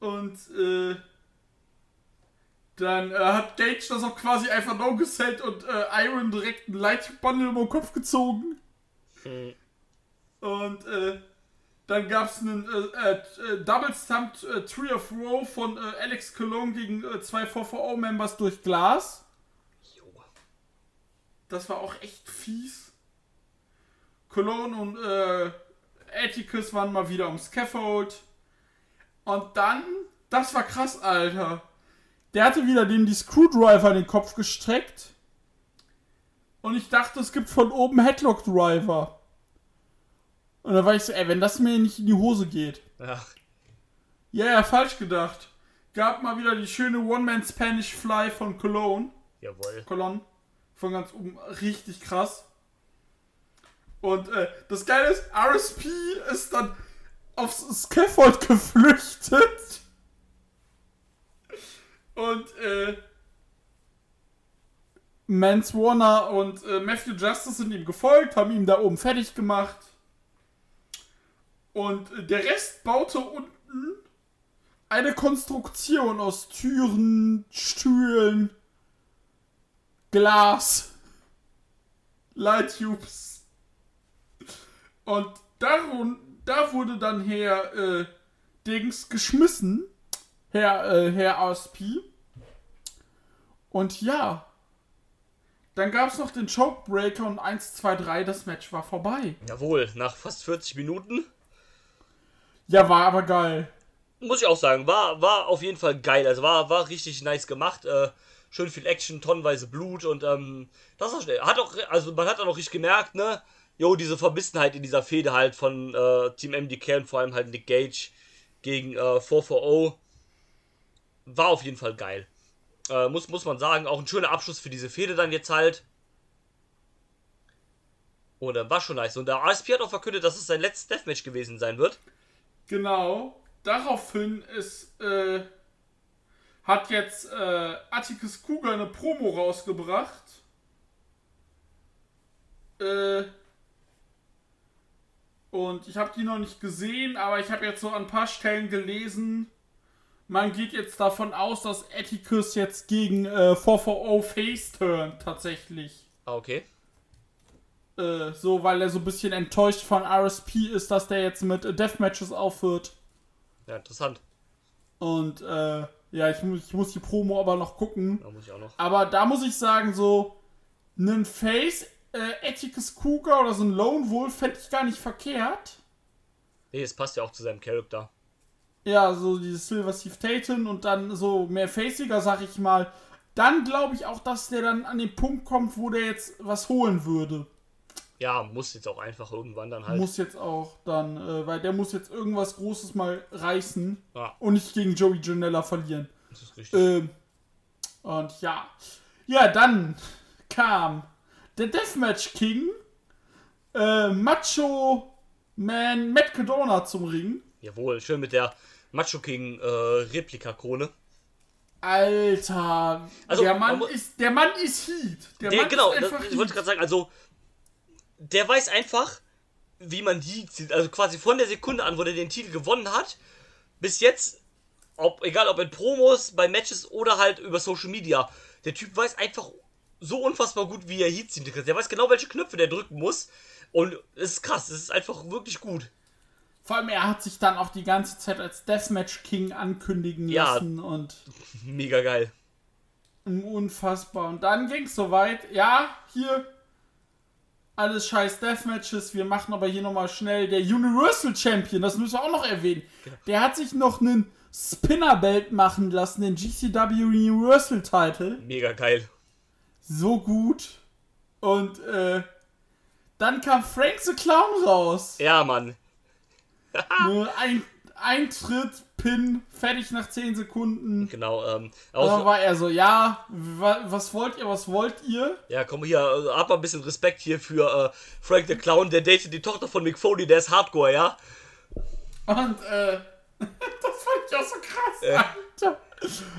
Und äh, dann äh, hat Gage das auch quasi einfach no gesellt und äh, Iron direkt ein Light Bundle über den Kopf gezogen. Hm. Und äh, dann gab es einen äh, äh, Double Stumped äh, Tree of Row von äh, Alex Cologne gegen äh, zwei VVO-Members durch Glas. Jo. Das war auch echt fies. Cologne und äh, Atticus waren mal wieder am Scaffold. Und dann, das war krass, Alter. Der hatte wieder dem die Screwdriver in den Kopf gestreckt. Und ich dachte, es gibt von oben Headlock Driver. Und dann war ich so, ey, wenn das mir nicht in die Hose geht. Ja. Ja, ja, falsch gedacht. Gab mal wieder die schöne One-Man Spanish Fly von Cologne. Jawohl. Cologne. Von ganz oben. Richtig krass. Und äh, das Geile ist, RSP ist dann aufs Scaffold [laughs] geflüchtet. Und äh, Mance Warner und äh, Matthew Justice sind ihm gefolgt, haben ihn da oben fertig gemacht. Und äh, der Rest baute unten eine Konstruktion aus Türen, Stühlen, Glas, [laughs] Light Tubes. Und darum, da wurde dann Herr äh, Dings geschmissen, Herr, äh, Herr ASP. Und ja, dann gab es noch den Chokebreaker und 1, 2, 3, das Match war vorbei. Jawohl, nach fast 40 Minuten. Ja, war aber geil. Muss ich auch sagen, war, war auf jeden Fall geil. Also war, war richtig nice gemacht. Äh, schön viel Action, tonnenweise Blut und ähm, das war schnell. Hat auch, also man hat auch noch richtig gemerkt, ne? Jo, diese Verbissenheit in dieser Fehde halt von äh, Team MDK und vor allem halt Nick Gage gegen äh, 440 war auf jeden Fall geil. Äh, muss, muss man sagen, auch ein schöner Abschluss für diese Fehde dann jetzt halt. Und dann war schon nice. Und der ASP hat auch verkündet, dass es sein letztes Deathmatch gewesen sein wird. Genau. Daraufhin ist, äh, hat jetzt äh, Atticus Cougar eine Promo rausgebracht. Äh, und ich habe die noch nicht gesehen, aber ich habe jetzt so an ein paar Stellen gelesen. Man geht jetzt davon aus, dass Atticus jetzt gegen äh, 440 Face turnt, tatsächlich. Ah, okay. Äh, so, weil er so ein bisschen enttäuscht von RSP ist, dass der jetzt mit äh, Deathmatches aufhört. Ja, interessant. Und äh, ja, ich, ich muss die Promo aber noch gucken. Da muss ich auch noch. Aber da muss ich sagen, so einen Face, äh, Atticus Cougar oder so ein Lone Wolf fände ich gar nicht verkehrt. Nee, es passt ja auch zu seinem Charakter. Ja, so dieses Silver Steve Tatum und dann so mehr faciger, sag ich mal. Dann glaube ich auch, dass der dann an den Punkt kommt, wo der jetzt was holen würde. Ja, muss jetzt auch einfach irgendwann dann halt. Muss jetzt auch dann, äh, weil der muss jetzt irgendwas Großes mal reißen Ja, und nicht gegen Joey Janella verlieren. das ist richtig. Ähm, und ja. Ja, dann kam der Deathmatch King, äh, Macho Man Matt Cadona zum Ring. Jawohl, schön mit der Macho King äh, Replika-Krone. Alter, Also, der man Mann ist, der Mann ist Heat. Der, Der, Mann genau, ist das, ich wollte gerade sagen, also der weiß einfach, wie man die zieht. Also quasi von der Sekunde an, wo der den Titel gewonnen hat, bis jetzt, ob, egal ob in Promos, bei Matches oder halt über Social Media, der Typ weiß einfach so unfassbar gut, wie er Heat kann. Der weiß genau, welche Knöpfe der drücken muss. Und es ist krass, es ist einfach wirklich gut. Vor allem, er hat sich dann auch die ganze Zeit als Deathmatch King ankündigen Ja. lassen und Mega geil. unfassbar. Und dann ging es soweit. Ja, hier alles scheiß Deathmatches. Wir machen aber hier nochmal schnell der Universal Champion. Das müssen wir auch noch erwähnen. Genau. Der hat sich noch einen Spinnerbelt machen lassen, den GCW Universal Title. Mega geil. So gut. Und äh, dann kam Frank the Clown raus. Ja, Mann. [laughs] Ne, ein, Eintritt, Pin, fertig nach 10 Sekunden. Genau, ähm, Und dann auch, war er so, ja, wa was wollt ihr, was wollt ihr? ja, komm hier, äh, hab mal ein bisschen Respekt hier für äh, Frank the Clown, der datet die Tochter von Mick Foley, der ist Hardcore, ja? Und äh, [laughs] das fand ich auch so krass, Alter.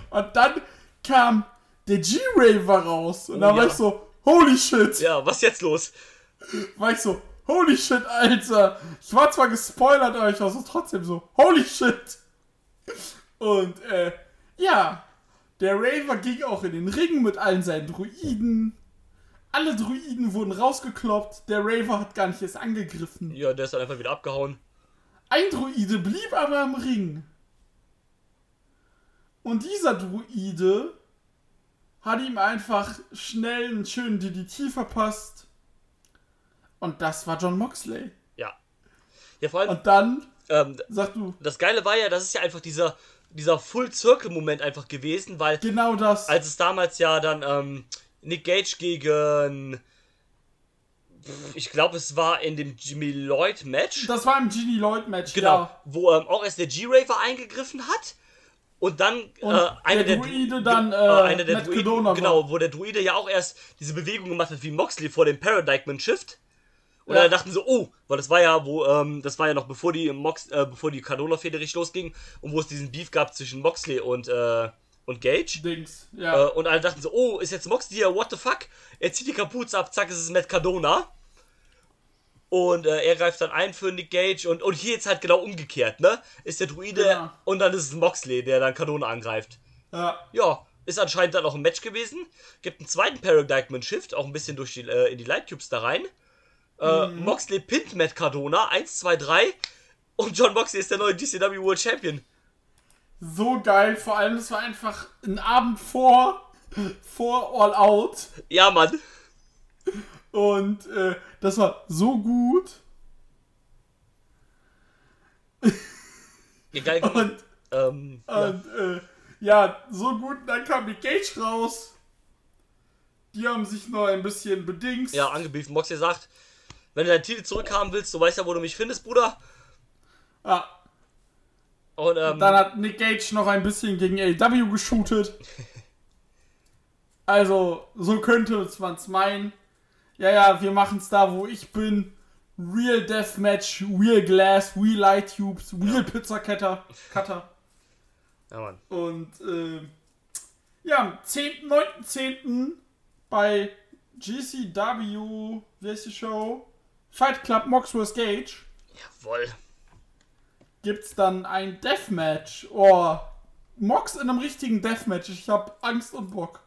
Und dann kam der G-Raver raus. Und Oh, da war ja. ich so, holy shit. Ja, was jetzt los? War ich so, holy shit, Alter. Ich war zwar gespoilert, aber ich war so trotzdem so, holy shit. Und äh, ja, der Raver ging auch in den Ring mit allen seinen Druiden. Alle Druiden wurden rausgekloppt. Der Raver hat gar nicht erst angegriffen. Ja, der ist dann einfach wieder abgehauen. Ein Druide blieb aber im Ring. Und dieser Druide hat ihm einfach schnell einen schönen DDT verpasst. Und das war John Moxley. Ja. Ja, vor allem, Und dann, ähm, sag du, das Geile war ja, das ist ja einfach dieser, dieser Full-Circle-Moment einfach gewesen, weil genau das. als es damals ja dann ähm, Nick Gage gegen. Ich glaube, es war in dem Jimmy Lloyd Match. Das war im Genie Lloyd Match, Genau, ja. wo ähm, auch erst der G-Raver eingegriffen hat. Und dann Und äh, einer der der, Druide Dru- dann, äh, einer der Matt Druiden, genau, wo der Druide ja auch erst diese Bewegung gemacht hat wie Moxley vor dem Paradigm Shift. Und Ja. dann dachten sie, oh, weil das war ja, wo, ähm, das war ja noch bevor die Mox, äh, bevor die Cardona-Fehde richtig losging und wo es diesen Beef gab zwischen Moxley und, äh, und Gage. Dings, ja. Äh, und alle dachten so, oh, ist jetzt Moxley hier, what the fuck? Er zieht die Kapuze ab, zack, ist es Matt Cardona. Und äh, er greift dann ein für Nick Gage und, und hier jetzt halt genau umgekehrt, ne? Ist der Druide Genau. und dann ist es Moxley, der dann Cardona angreift. ja. Ja, ist anscheinend dann auch ein Match gewesen. Gibt einen zweiten Paradigm Shift, auch ein bisschen durch die, äh, in die Light Cubes da rein. Äh, Mhm. Moxley pinnt Matt Cardona, 1, 2, 3. Und John Moxley ist der neue GCW World Champion. So geil, vor allem, es war einfach ein Abend vor, vor All Out. Ja, Mann. Und äh, das war so gut. Ja, geil. Und, ähm, ja. und äh, ja, so gut. Dann kam die Cage raus. Die haben sich noch ein bisschen bedingt. Ja, angebieft. Moxley sagt, wenn du deinen Titel zurückhaben willst, du weißt ja, wo du mich findest, Bruder. Ja, Und ähm, dann hat Nick Gage noch ein bisschen gegen AW geshootet. [laughs] Also, so könnte man es meinen. Ja, ja, wir machen es da, wo ich bin. Real Deathmatch, Real Glass, Real Light Tubes, Real Pizza Cutter. Cutter. ja, Mann. Und äh, ja, am 10., 9.10. bei GCW, wie heißt die Show? Fight Club Mox vs. Gage Jawoll. gibt's dann ein Deathmatch. Oh, Mox in einem richtigen Deathmatch. Ich hab Angst und Bock.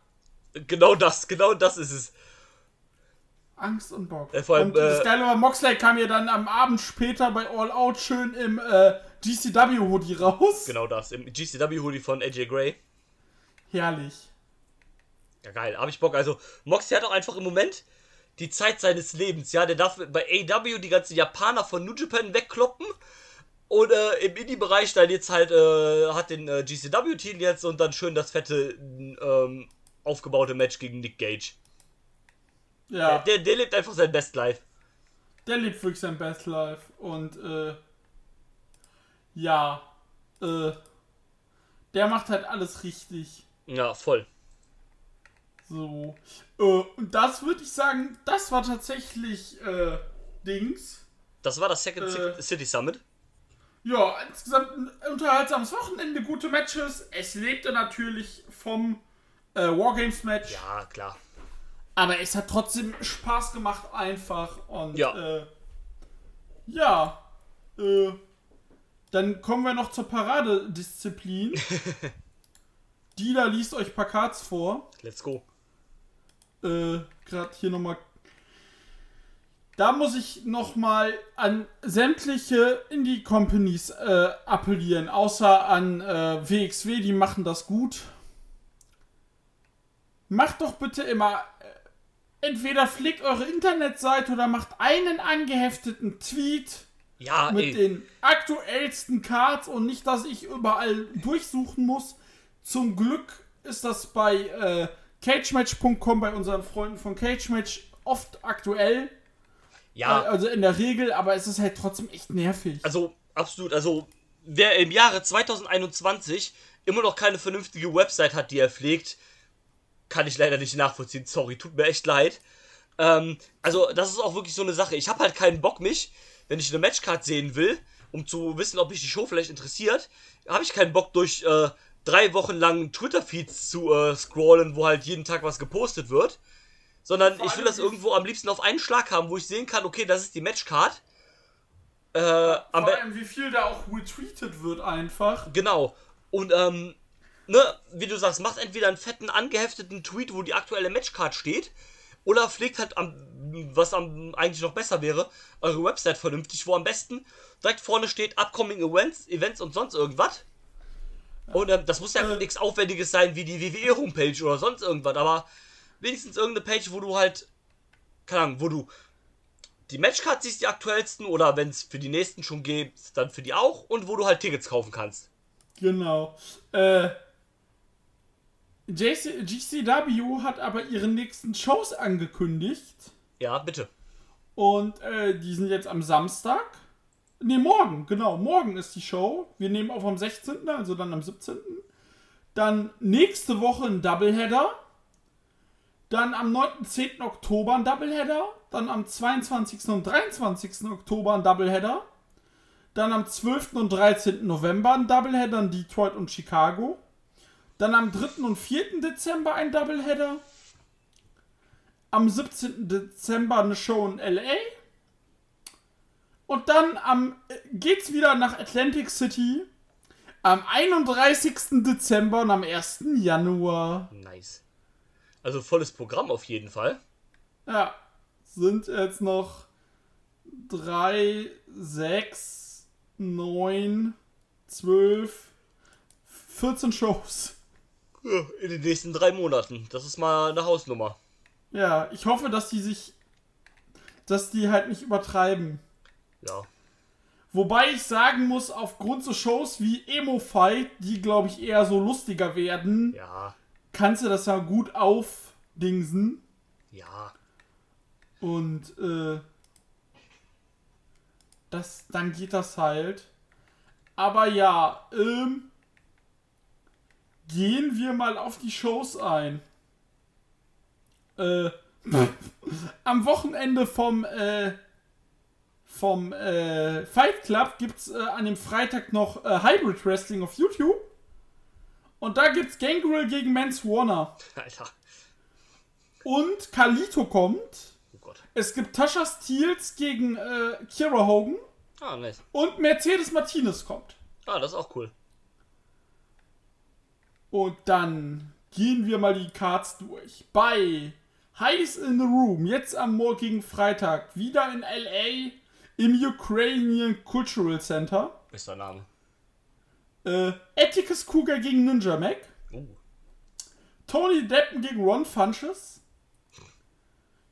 Genau das, genau das ist es. Angst und Bock. Äh, vor allem, und das äh, Geile war, Moxley kam ja dann am Abend später bei All Out schön im äh, GCW-Hoodie raus. Genau das. Im GCW-Hoodie von AJ Gray. Herrlich. Ja, geil. Hab ich Bock. Also, Moxley hat auch einfach im Moment die Zeit seines Lebens. Ja, der darf bei AW die ganzen Japaner von New Japan wegkloppen. Und äh, im Indie-Bereich dann jetzt halt äh, hat den äh, GCW-Titel jetzt und dann schön das fette ähm, aufgebaute Match gegen Nick Gage. Ja, Der, der lebt einfach sein Best Life. der lebt wirklich sein Best Life. Und äh, ja, äh, der macht halt alles richtig. Ja, voll. So. Äh, und das würde ich sagen, das war tatsächlich äh, Dings. Das war das Second Äh. City Summit. Ja, insgesamt ein unterhaltsames Wochenende, gute Matches. Es lebte natürlich vom äh, Wargames-Match. Ja, klar. Aber es hat trotzdem Spaß gemacht, einfach. Und Ja. äh, ja. Äh, dann kommen wir noch zur Paradedisziplin. [laughs] Dila liest euch ein paar Cards vor. Let's go. Äh, Gerade hier nochmal. Da muss ich nochmal an sämtliche Indie-Companies äh, appellieren, außer an äh, WXW, die machen das gut. Macht doch bitte immer äh, entweder flickt eure Internetseite oder macht einen angehefteten Tweet Ja, mit ey. den aktuellsten Cards und nicht, dass ich überall durchsuchen muss. Zum Glück ist das bei äh, cagematch.com bei unseren Freunden von Cagematch oft aktuell. Ja, Also in der Regel, aber es ist halt trotzdem echt nervig. also absolut, also wer im Jahre 2021 immer noch keine vernünftige Website hat, die er pflegt, kann ich leider nicht nachvollziehen. Sorry, tut mir echt leid. Ähm, also, das ist auch wirklich so eine Sache. Ich habe halt keinen Bock, mich, wenn ich eine Matchcard sehen will, um zu wissen, ob mich die Show vielleicht interessiert, habe ich keinen Bock, durch äh, drei Wochen lang Twitter-Feeds zu äh, scrollen, wo halt jeden Tag was gepostet wird. Sondern ich will das irgendwo am liebsten auf einen Schlag haben, wo ich sehen kann, okay, das ist die Matchcard. Äh, Vor allem, wie viel da auch retweetet wird einfach. Genau. Und, ähm, ne, wie du sagst, macht entweder einen fetten angehefteten Tweet, wo die aktuelle Matchcard steht, oder pflegt halt am, was am eigentlich noch besser wäre, eure Website vernünftig, wo am besten direkt vorne steht Upcoming Events, Events und sonst irgendwas. Und ähm, das muss ja Äh. nichts Aufwendiges sein wie die WWE-Homepage oder sonst irgendwas, aber wenigstens irgendeine Page, wo du halt, keine Ahnung, wo du die Matchcards siehst, die aktuellsten, oder wenn es für die nächsten schon gibt, dann für die auch, und wo du halt Tickets kaufen kannst. Genau. Äh, JC, GCW hat aber ihre nächsten Shows angekündigt. Ja, bitte. Und äh, die sind jetzt am Samstag. Ne, morgen, genau. Morgen ist die Show. Wir nehmen auf am 16., also dann am 17. Dann nächste Woche ein Doubleheader. Dann am 9. und 10. Oktober ein Doubleheader. Dann am 22. und 23. Oktober ein Doubleheader. Dann am 12. und 13. November ein Doubleheader in Detroit und Chicago. Dann am 3. und 4. Dezember ein Doubleheader. Am 17. Dezember eine Show in LA. Und dann am, äh, geht's wieder nach Atlantic City. Am 31. Dezember und am 1. Januar. Nice. Also volles Programm auf jeden Fall. Ja, sind jetzt noch 3, 6, 9, 12, 14 Shows. In den nächsten drei Monaten. Das ist mal eine Hausnummer. Ja, ich hoffe, dass die sich, dass die halt nicht übertreiben. Ja. Wobei ich sagen muss, aufgrund so Shows wie Emo Fight, die glaube ich eher so lustiger werden, Ja. kannst du das ja gut aufdingsen. Ja. Und äh, das, dann geht das halt. Aber ja, ähm, gehen wir mal auf die Shows ein. Äh, [laughs] am Wochenende vom äh, vom äh, Fight Club gibt's äh, an dem Freitag noch äh, Hybrid Wrestling auf YouTube. Und da gibt's Gangrel gegen Mans Warner. Alter. Und Kalito kommt. Oh Gott. Es gibt Tasha Steels gegen äh, Kira Hogan Ah, nice. und Mercedes Martinez kommt. Ah, das ist auch cool. Und dann gehen wir mal die Cards durch. Bei Heiß in the Room, jetzt am morgigen Freitag, wieder in LA im Ukrainian Cultural Center. Bester Name. Äh, Atticus Cougar gegen Ninja Mac. Uh. Tony Deppen gegen Ron Funches.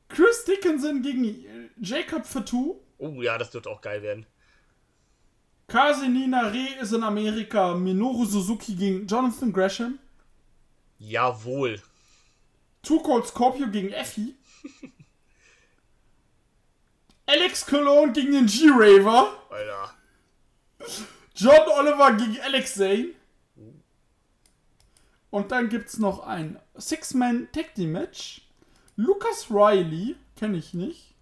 Chris Dickinson gegen äh, Jacob Fatou. Oh ja, das wird auch geil werden. Kasenina Re ist in Amerika. Minoru Suzuki gegen Jonathan Gresham. Jawohl. Two Cold Scorpio gegen Effie. [laughs] Alex Cologne gegen den G-Raver. Alter. John Oliver gegen Alex Zane. Und dann gibt's noch ein Six-Man Tag Team Match. Lucas Riley, kenne ich nicht.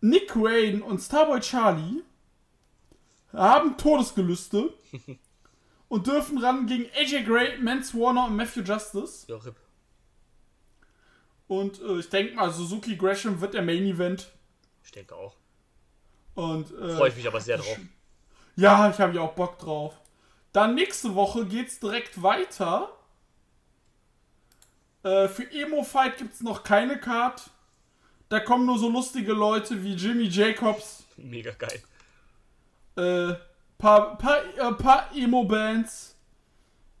Nick Wayne und Starboy Charlie haben Todesgelüste [laughs] und dürfen ran gegen AJ Gray, Mance Warner und Matthew Justice. Ja, RIP. Und äh, ich denke mal, Suzuki Gresham wird der Main Event. Ich denke auch. Und äh, Freue ich mich aber sehr drauf. [laughs] Ja, ich habe ja auch Bock drauf. Dann nächste Woche geht's direkt weiter. Äh, für Emo Fight gibt's noch keine Card. Da kommen nur so lustige Leute wie Jimmy Jacobs, [laughs] Mega geil. äh, paar, paar, äh, paar Emo-Bands.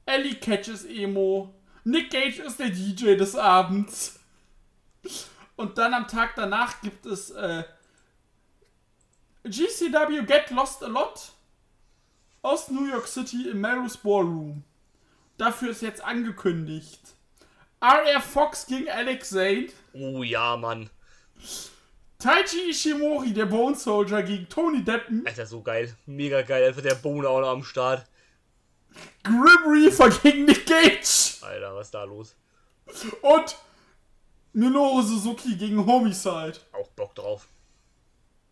Ellie Catch ist Emo. Nick Gage ist der DJ des Abends. Und dann am Tag danach gibt es äh, GCW Get Lost a Lot aus New York City im Melrose Ballroom. Dafür ist jetzt angekündigt. R.R. Fox gegen Alex Zane. Oh ja, Mann. Taichi Ishimori, der Bone Soldier, gegen Tony Deppen. Alter, so geil. Mega geil. Einfach der Bone auch noch am Start. Grim Reaper gegen Nick Gage. Alter, was ist da los? Und Minoru Suzuki gegen Homicide. Auch Bock drauf.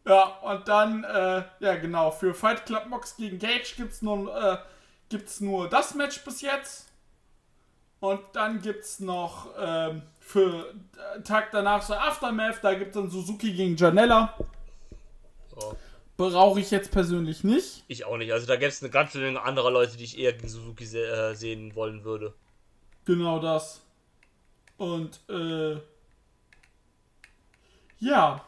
Ja, und dann, äh, ja genau, für Fight Club Mox gegen Gage gibt's nur, äh, gibt's nur das Match bis jetzt. Und dann gibt's noch ähm, für äh, Tag danach so Aftermath, da gibt's dann Suzuki gegen Janella. So. Brauche ich jetzt persönlich nicht. Ich auch nicht. Also da gäbe es eine ganze Menge anderer Leute, die ich eher gegen Suzuki se äh, sehen wollen würde. Genau das. Und, äh, ja.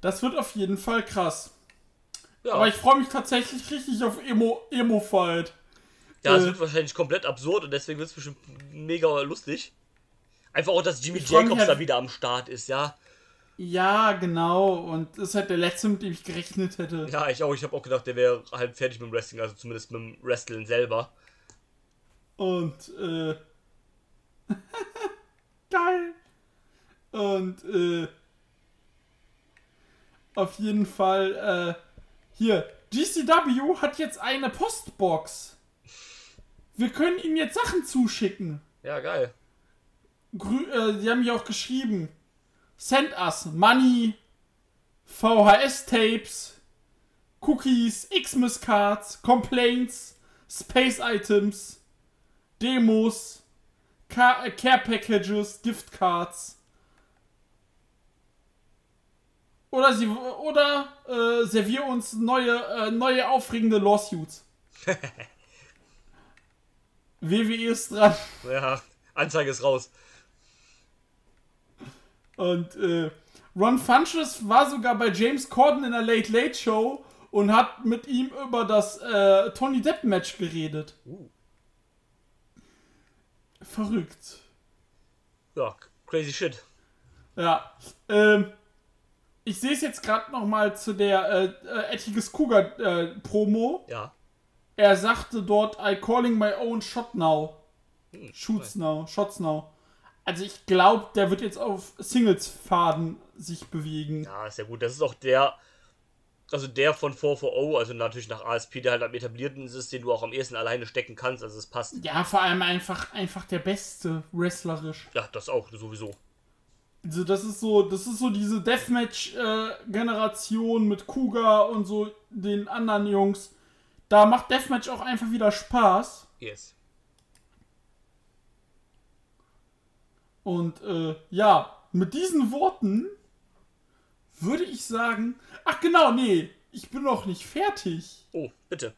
Das wird auf jeden Fall krass. Ja, Aber ich freue mich tatsächlich richtig auf Emo, Emo-Fight. ja es äh, wird wahrscheinlich komplett absurd und deswegen wird es bestimmt mega lustig. Einfach auch, dass Jimmy Jacobs halt- da wieder am Start ist, ja. Ja, genau. Und das ist halt der letzte, mit dem ich gerechnet hätte. Ja, ich auch. Ich habe auch gedacht, der wäre halt fertig mit dem Wrestling, also zumindest mit dem Wrestling selber. Und, äh. [laughs] geil. Und, äh. Auf jeden Fall, äh. Hier, GCW hat jetzt eine Postbox. Wir können ihm jetzt Sachen zuschicken. Ja, geil. Grü äh, die haben mir auch geschrieben. Send us money, VHS-Tapes, Cookies, Xmas-Cards, Complaints, Space-Items, Demos, Ca äh, Care-Packages, Gift-Cards. Oder sie oder äh, servier uns neue, äh, neue aufregende Lawsuits. [laughs] WWE ist dran. Ja, Anzeige ist raus. Und äh, Ron Funches war sogar bei James Corden in der Late Late Show und hat mit ihm über das äh, Tony Depp Match geredet. Uh. Verrückt. Ja, crazy shit. Ja. Ähm, ich sehe es jetzt gerade noch mal zu der äh, äh, Ethiges Cougar äh, Promo. Ja. Er sagte dort, I calling my own shot now. Hm, Shoots now, shots now. Also ich glaube, der wird jetzt auf Singles-Faden sich bewegen. Ja, ist ja gut. Das ist auch der, also der von 440, also natürlich nach ASP, der halt am etablierten ist, den du auch am ehesten alleine stecken kannst. Also es passt. Ja, vor allem einfach, einfach der Beste, wrestlerisch. Ja, das auch, sowieso. Also das ist so, das ist so diese Deathmatch-Generation mit Kuga und so den anderen Jungs. Da macht Deathmatch auch einfach wieder Spaß. Yes. Und äh, ja, mit diesen Worten würde ich sagen. Ach genau, nee, ich bin noch nicht fertig. Oh, bitte.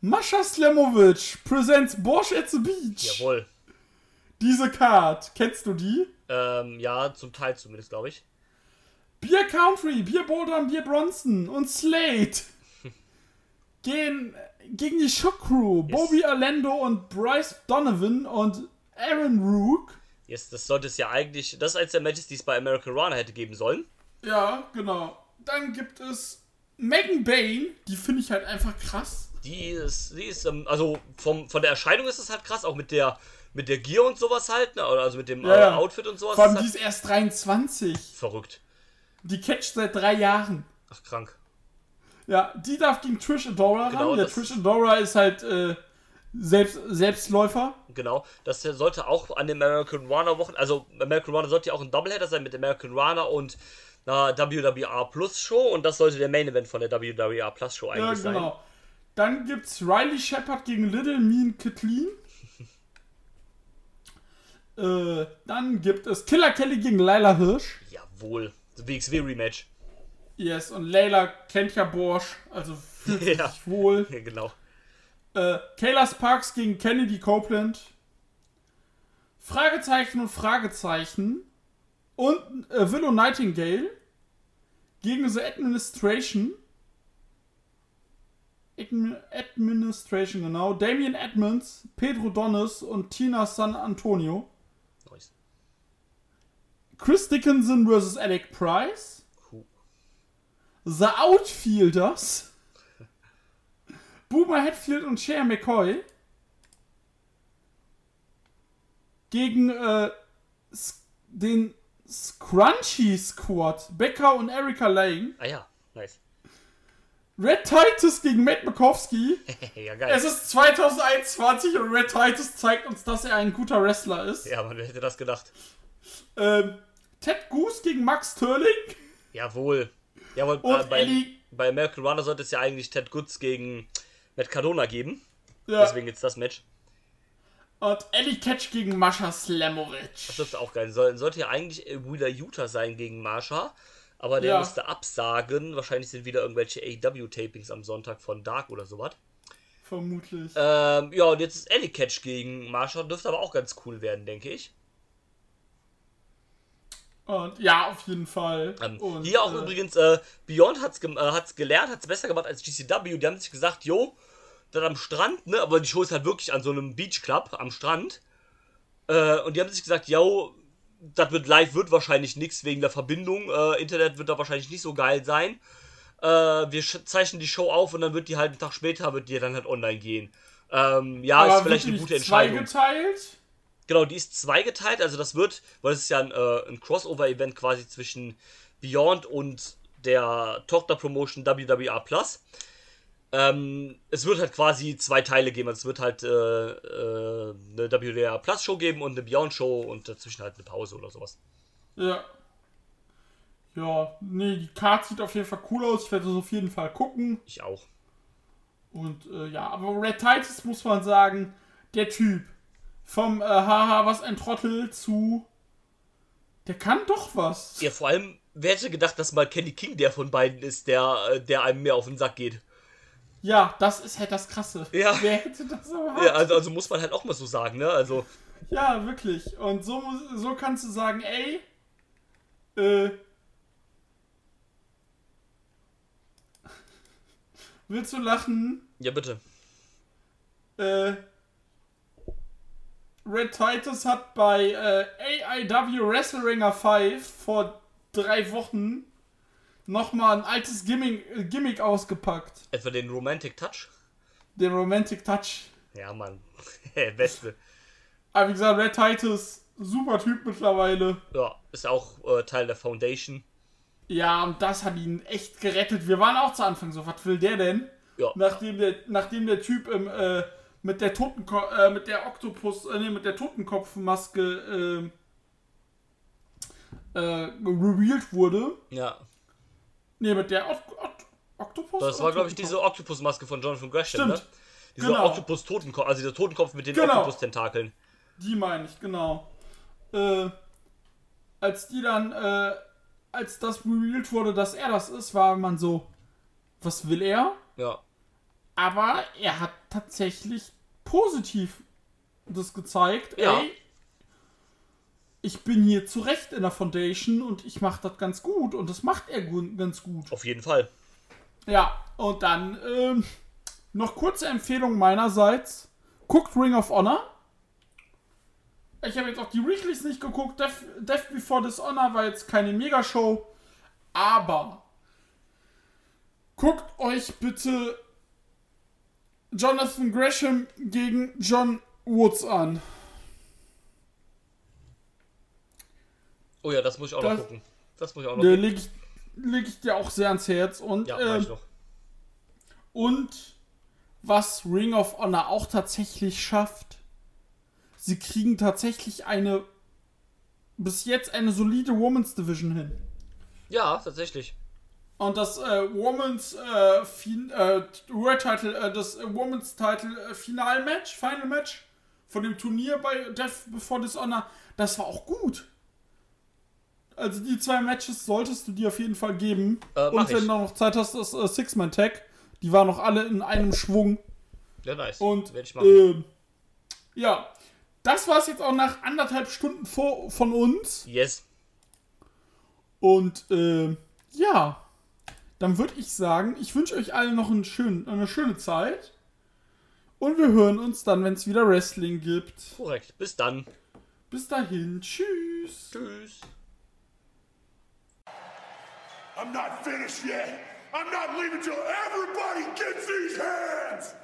Mascha Slamovic presents Bosch at the Beach. Jawohl. Diese Card, kennst du die? Ähm, ja, zum Teil zumindest, glaube ich. Beer Country, Beer Boulder und Beer Bronson und Slade [laughs] gehen gegen die Shock Crew. Bobby Orlando und Bryce Donovan und Aaron Rook. Yes, das sollte es ja eigentlich. Das ist eins der Matches, die es bei American Runner hätte geben sollen. Ja, genau. Dann gibt es Megan Bain, die finde ich halt einfach krass. Die ist, die ist, ähm, also vom, von der Erscheinung ist es halt krass, auch mit der, mit der Gear und sowas halt, ne? Oder also mit dem Ja, äh, ja. Outfit und sowas. Vor allem ist die halt ist erst 23. verrückt. Die catcht seit drei Jahren. Ach, krank. Ja, die darf gegen Trish Adora Genau, ran. Ja, das- Trish Adora ist halt äh, Selbst, Selbstläufer. Genau, das sollte auch an dem American Runner Wochen, also American Runner sollte ja auch ein Doubleheader sein mit American Runner und einer WWR Plus Show und das sollte der Main Event von der WWR Plus Show Ja, eigentlich sein. genau. Dann gibt's Riley Shepard gegen Little Mean Kathleen. Äh, dann gibt es Killer Kelly gegen Layla Hirsch. Jawohl, das WXW Rematch. Yes, und Layla kennt ja Borsch, also fühlt [laughs] sich Ja. wohl. Ja, genau. Äh, Kayla Sparks gegen Kennedy Copeland. Fragezeichen und Fragezeichen. Und äh, Willow Nightingale gegen The Administration. Admi- Administration, genau. Damien Edmonds, Pedro Donis und Tina San Antonio. Chris Dickinson vs. Alec Price. Cool. The Outfielders. Boomer Hatfield und Cher McCoy. Gegen äh, den Scrunchy Squad. Becker und Erika Lane. Ah ja, nice. Red Titus gegen Matt Makowski. [laughs] ja, geil. Es ist 2021 und Red Titus zeigt uns, dass er ein guter Wrestler ist. ja, man hätte das gedacht. Ähm, Ted Goose gegen Max Sterling. Jawohl. Jawohl, Und äh, bei, Eddie- bei American Runner sollte es ja eigentlich Ted Goods gegen Matt Cardona geben. Ja. Deswegen jetzt das Match. Und Eddie Catch gegen Mascha Slamovic. Das dürfte auch geil sein. Sollte ja eigentlich äh, Wheeler Utah sein gegen Marsha. Aber der Ja. musste absagen. Wahrscheinlich sind wieder irgendwelche AEW-Tapings am Sonntag von Dark oder sowas. Vermutlich. Ähm, ja, und jetzt ist Eddie Catch gegen Marsha. Dürfte aber auch ganz cool werden, denke ich. Und ja, auf jeden Fall. Ähm, und, hier auch äh, übrigens, äh, Beyond hat's, gem- äh, hat's gelernt, hat's besser gemacht als GCW. Die haben sich gesagt, jo, dann am Strand, ne, aber die Show ist halt wirklich an so einem Beachclub am Strand. Äh, und die haben sich gesagt, jo, das wird live, wird wahrscheinlich nichts wegen der Verbindung. Äh, Internet wird da wahrscheinlich nicht so geil sein. Äh, wir zeichnen die Show auf und dann wird die halt einen Tag später, wird die dann halt online gehen. Ähm, ja, aber ist vielleicht eine gute Entscheidung. zweigeteilt. Genau, die ist zweigeteilt, also das wird, weil es ist ja ein, äh, ein Crossover-Event quasi zwischen Beyond und der Tochter-Promotion WWA Plus. Ähm, es wird halt quasi zwei Teile geben. Also es wird halt äh, äh, eine WWA Plus Show geben und eine Beyond Show und dazwischen halt eine Pause oder sowas. Ja. Ja, nee, die Card sieht auf jeden Fall cool aus. Ich werde es auf jeden Fall gucken. Ich auch. Und äh, ja, aber Red Titus muss man sagen, der Typ vom äh, Haha, was ein Trottel zu. Der kann doch was. Ja, vor allem, wer hätte gedacht, dass mal Kenny King der von beiden ist, der, äh, der einem mehr auf den Sack geht. Ja, das ist halt das Krasse. Ja. Wer hätte das erwartet? Ja, also, also muss man halt auch mal so sagen, ne? Also, Ja, wirklich. Und so, so kannst du sagen, ey, äh, [laughs] willst du lachen? ja bitte. Äh, Red Titus hat bei äh, AIW Wrestle Ringer 5 vor drei Wochen nochmal ein altes Gimmick, äh, Gimmick ausgepackt. Etwa den Romantic Touch? Den Romantic Touch. Ja, Mann. [laughs] Beste. Aber wie gesagt, Red Titus, super Typ mittlerweile. Ja, ist auch äh, Teil der Foundation. Ja, und das hat ihn echt gerettet. Wir waren auch zu Anfang so, was will der denn? Ja. Nachdem der, nachdem der Typ im, äh, mit der Totenko äh, mit der Oktopus, äh, nee, mit der Totenkopfmaske äh, äh, revealed wurde. Ja. Nee, mit der Ot Ot Oktopus? Das war, glaube ich, diese Oktopus-Maske von Jonathan Gresham, Stimmt. ne? Dieser Genau. Oktopus-Totenkopf, also dieser Totenkopf mit den Genau. Oktopus-Tentakeln. Die meine ich, genau. Äh, als die dann, äh, als das revealed wurde, dass er das ist, war man so, was will er? Ja. Aber er hat tatsächlich positiv das gezeigt. Ja. Ey, ich bin hier zurecht in der Foundation und ich mache das ganz gut und das macht er gu- ganz gut. Auf jeden Fall. Ja, und dann ähm, noch kurze Empfehlung meinerseits. Guckt Ring of Honor. Ich habe jetzt auch die Weeklies nicht geguckt. Death, Death Before Dishonor war jetzt keine Megashow. Aber guckt euch bitte Jonathan Gresham gegen John Woods an. Oh ja, das muss ich auch Das- noch gucken. Das muss ich auch noch gucken. lege ich, leg ich dir auch sehr ans Herz. Und, Ja, ähm, ich noch. Und was Ring of Honor auch tatsächlich schafft, sie kriegen tatsächlich eine bis jetzt eine solide Women's Division hin. Ja, tatsächlich. Und das äh, Women's äh, fin äh, World Title, äh, das äh, Women's Title äh, Final Match, Final Match von dem Turnier bei Death Before Dishonor, das war auch gut. Also die zwei Matches solltest du dir auf jeden Fall geben. Äh, Und wenn ich. du noch Zeit hast, das Six-Man-Tag. Die waren noch alle in einem Schwung. Ja, nice. Und Werde ich machen. ähm, ja, das war es jetzt auch nach anderthalb Stunden vor, von uns. yes. Und ähm, ja, dann würde ich sagen, ich wünsche euch allen noch einen schönen, eine schöne Zeit. Und wir hören uns dann, wenn es wieder Wrestling gibt. Korrekt. Bis dann. Bis dahin, tschüss. Tschüss. I'm not finished yet. I'm not leaving till everybody gets these hands.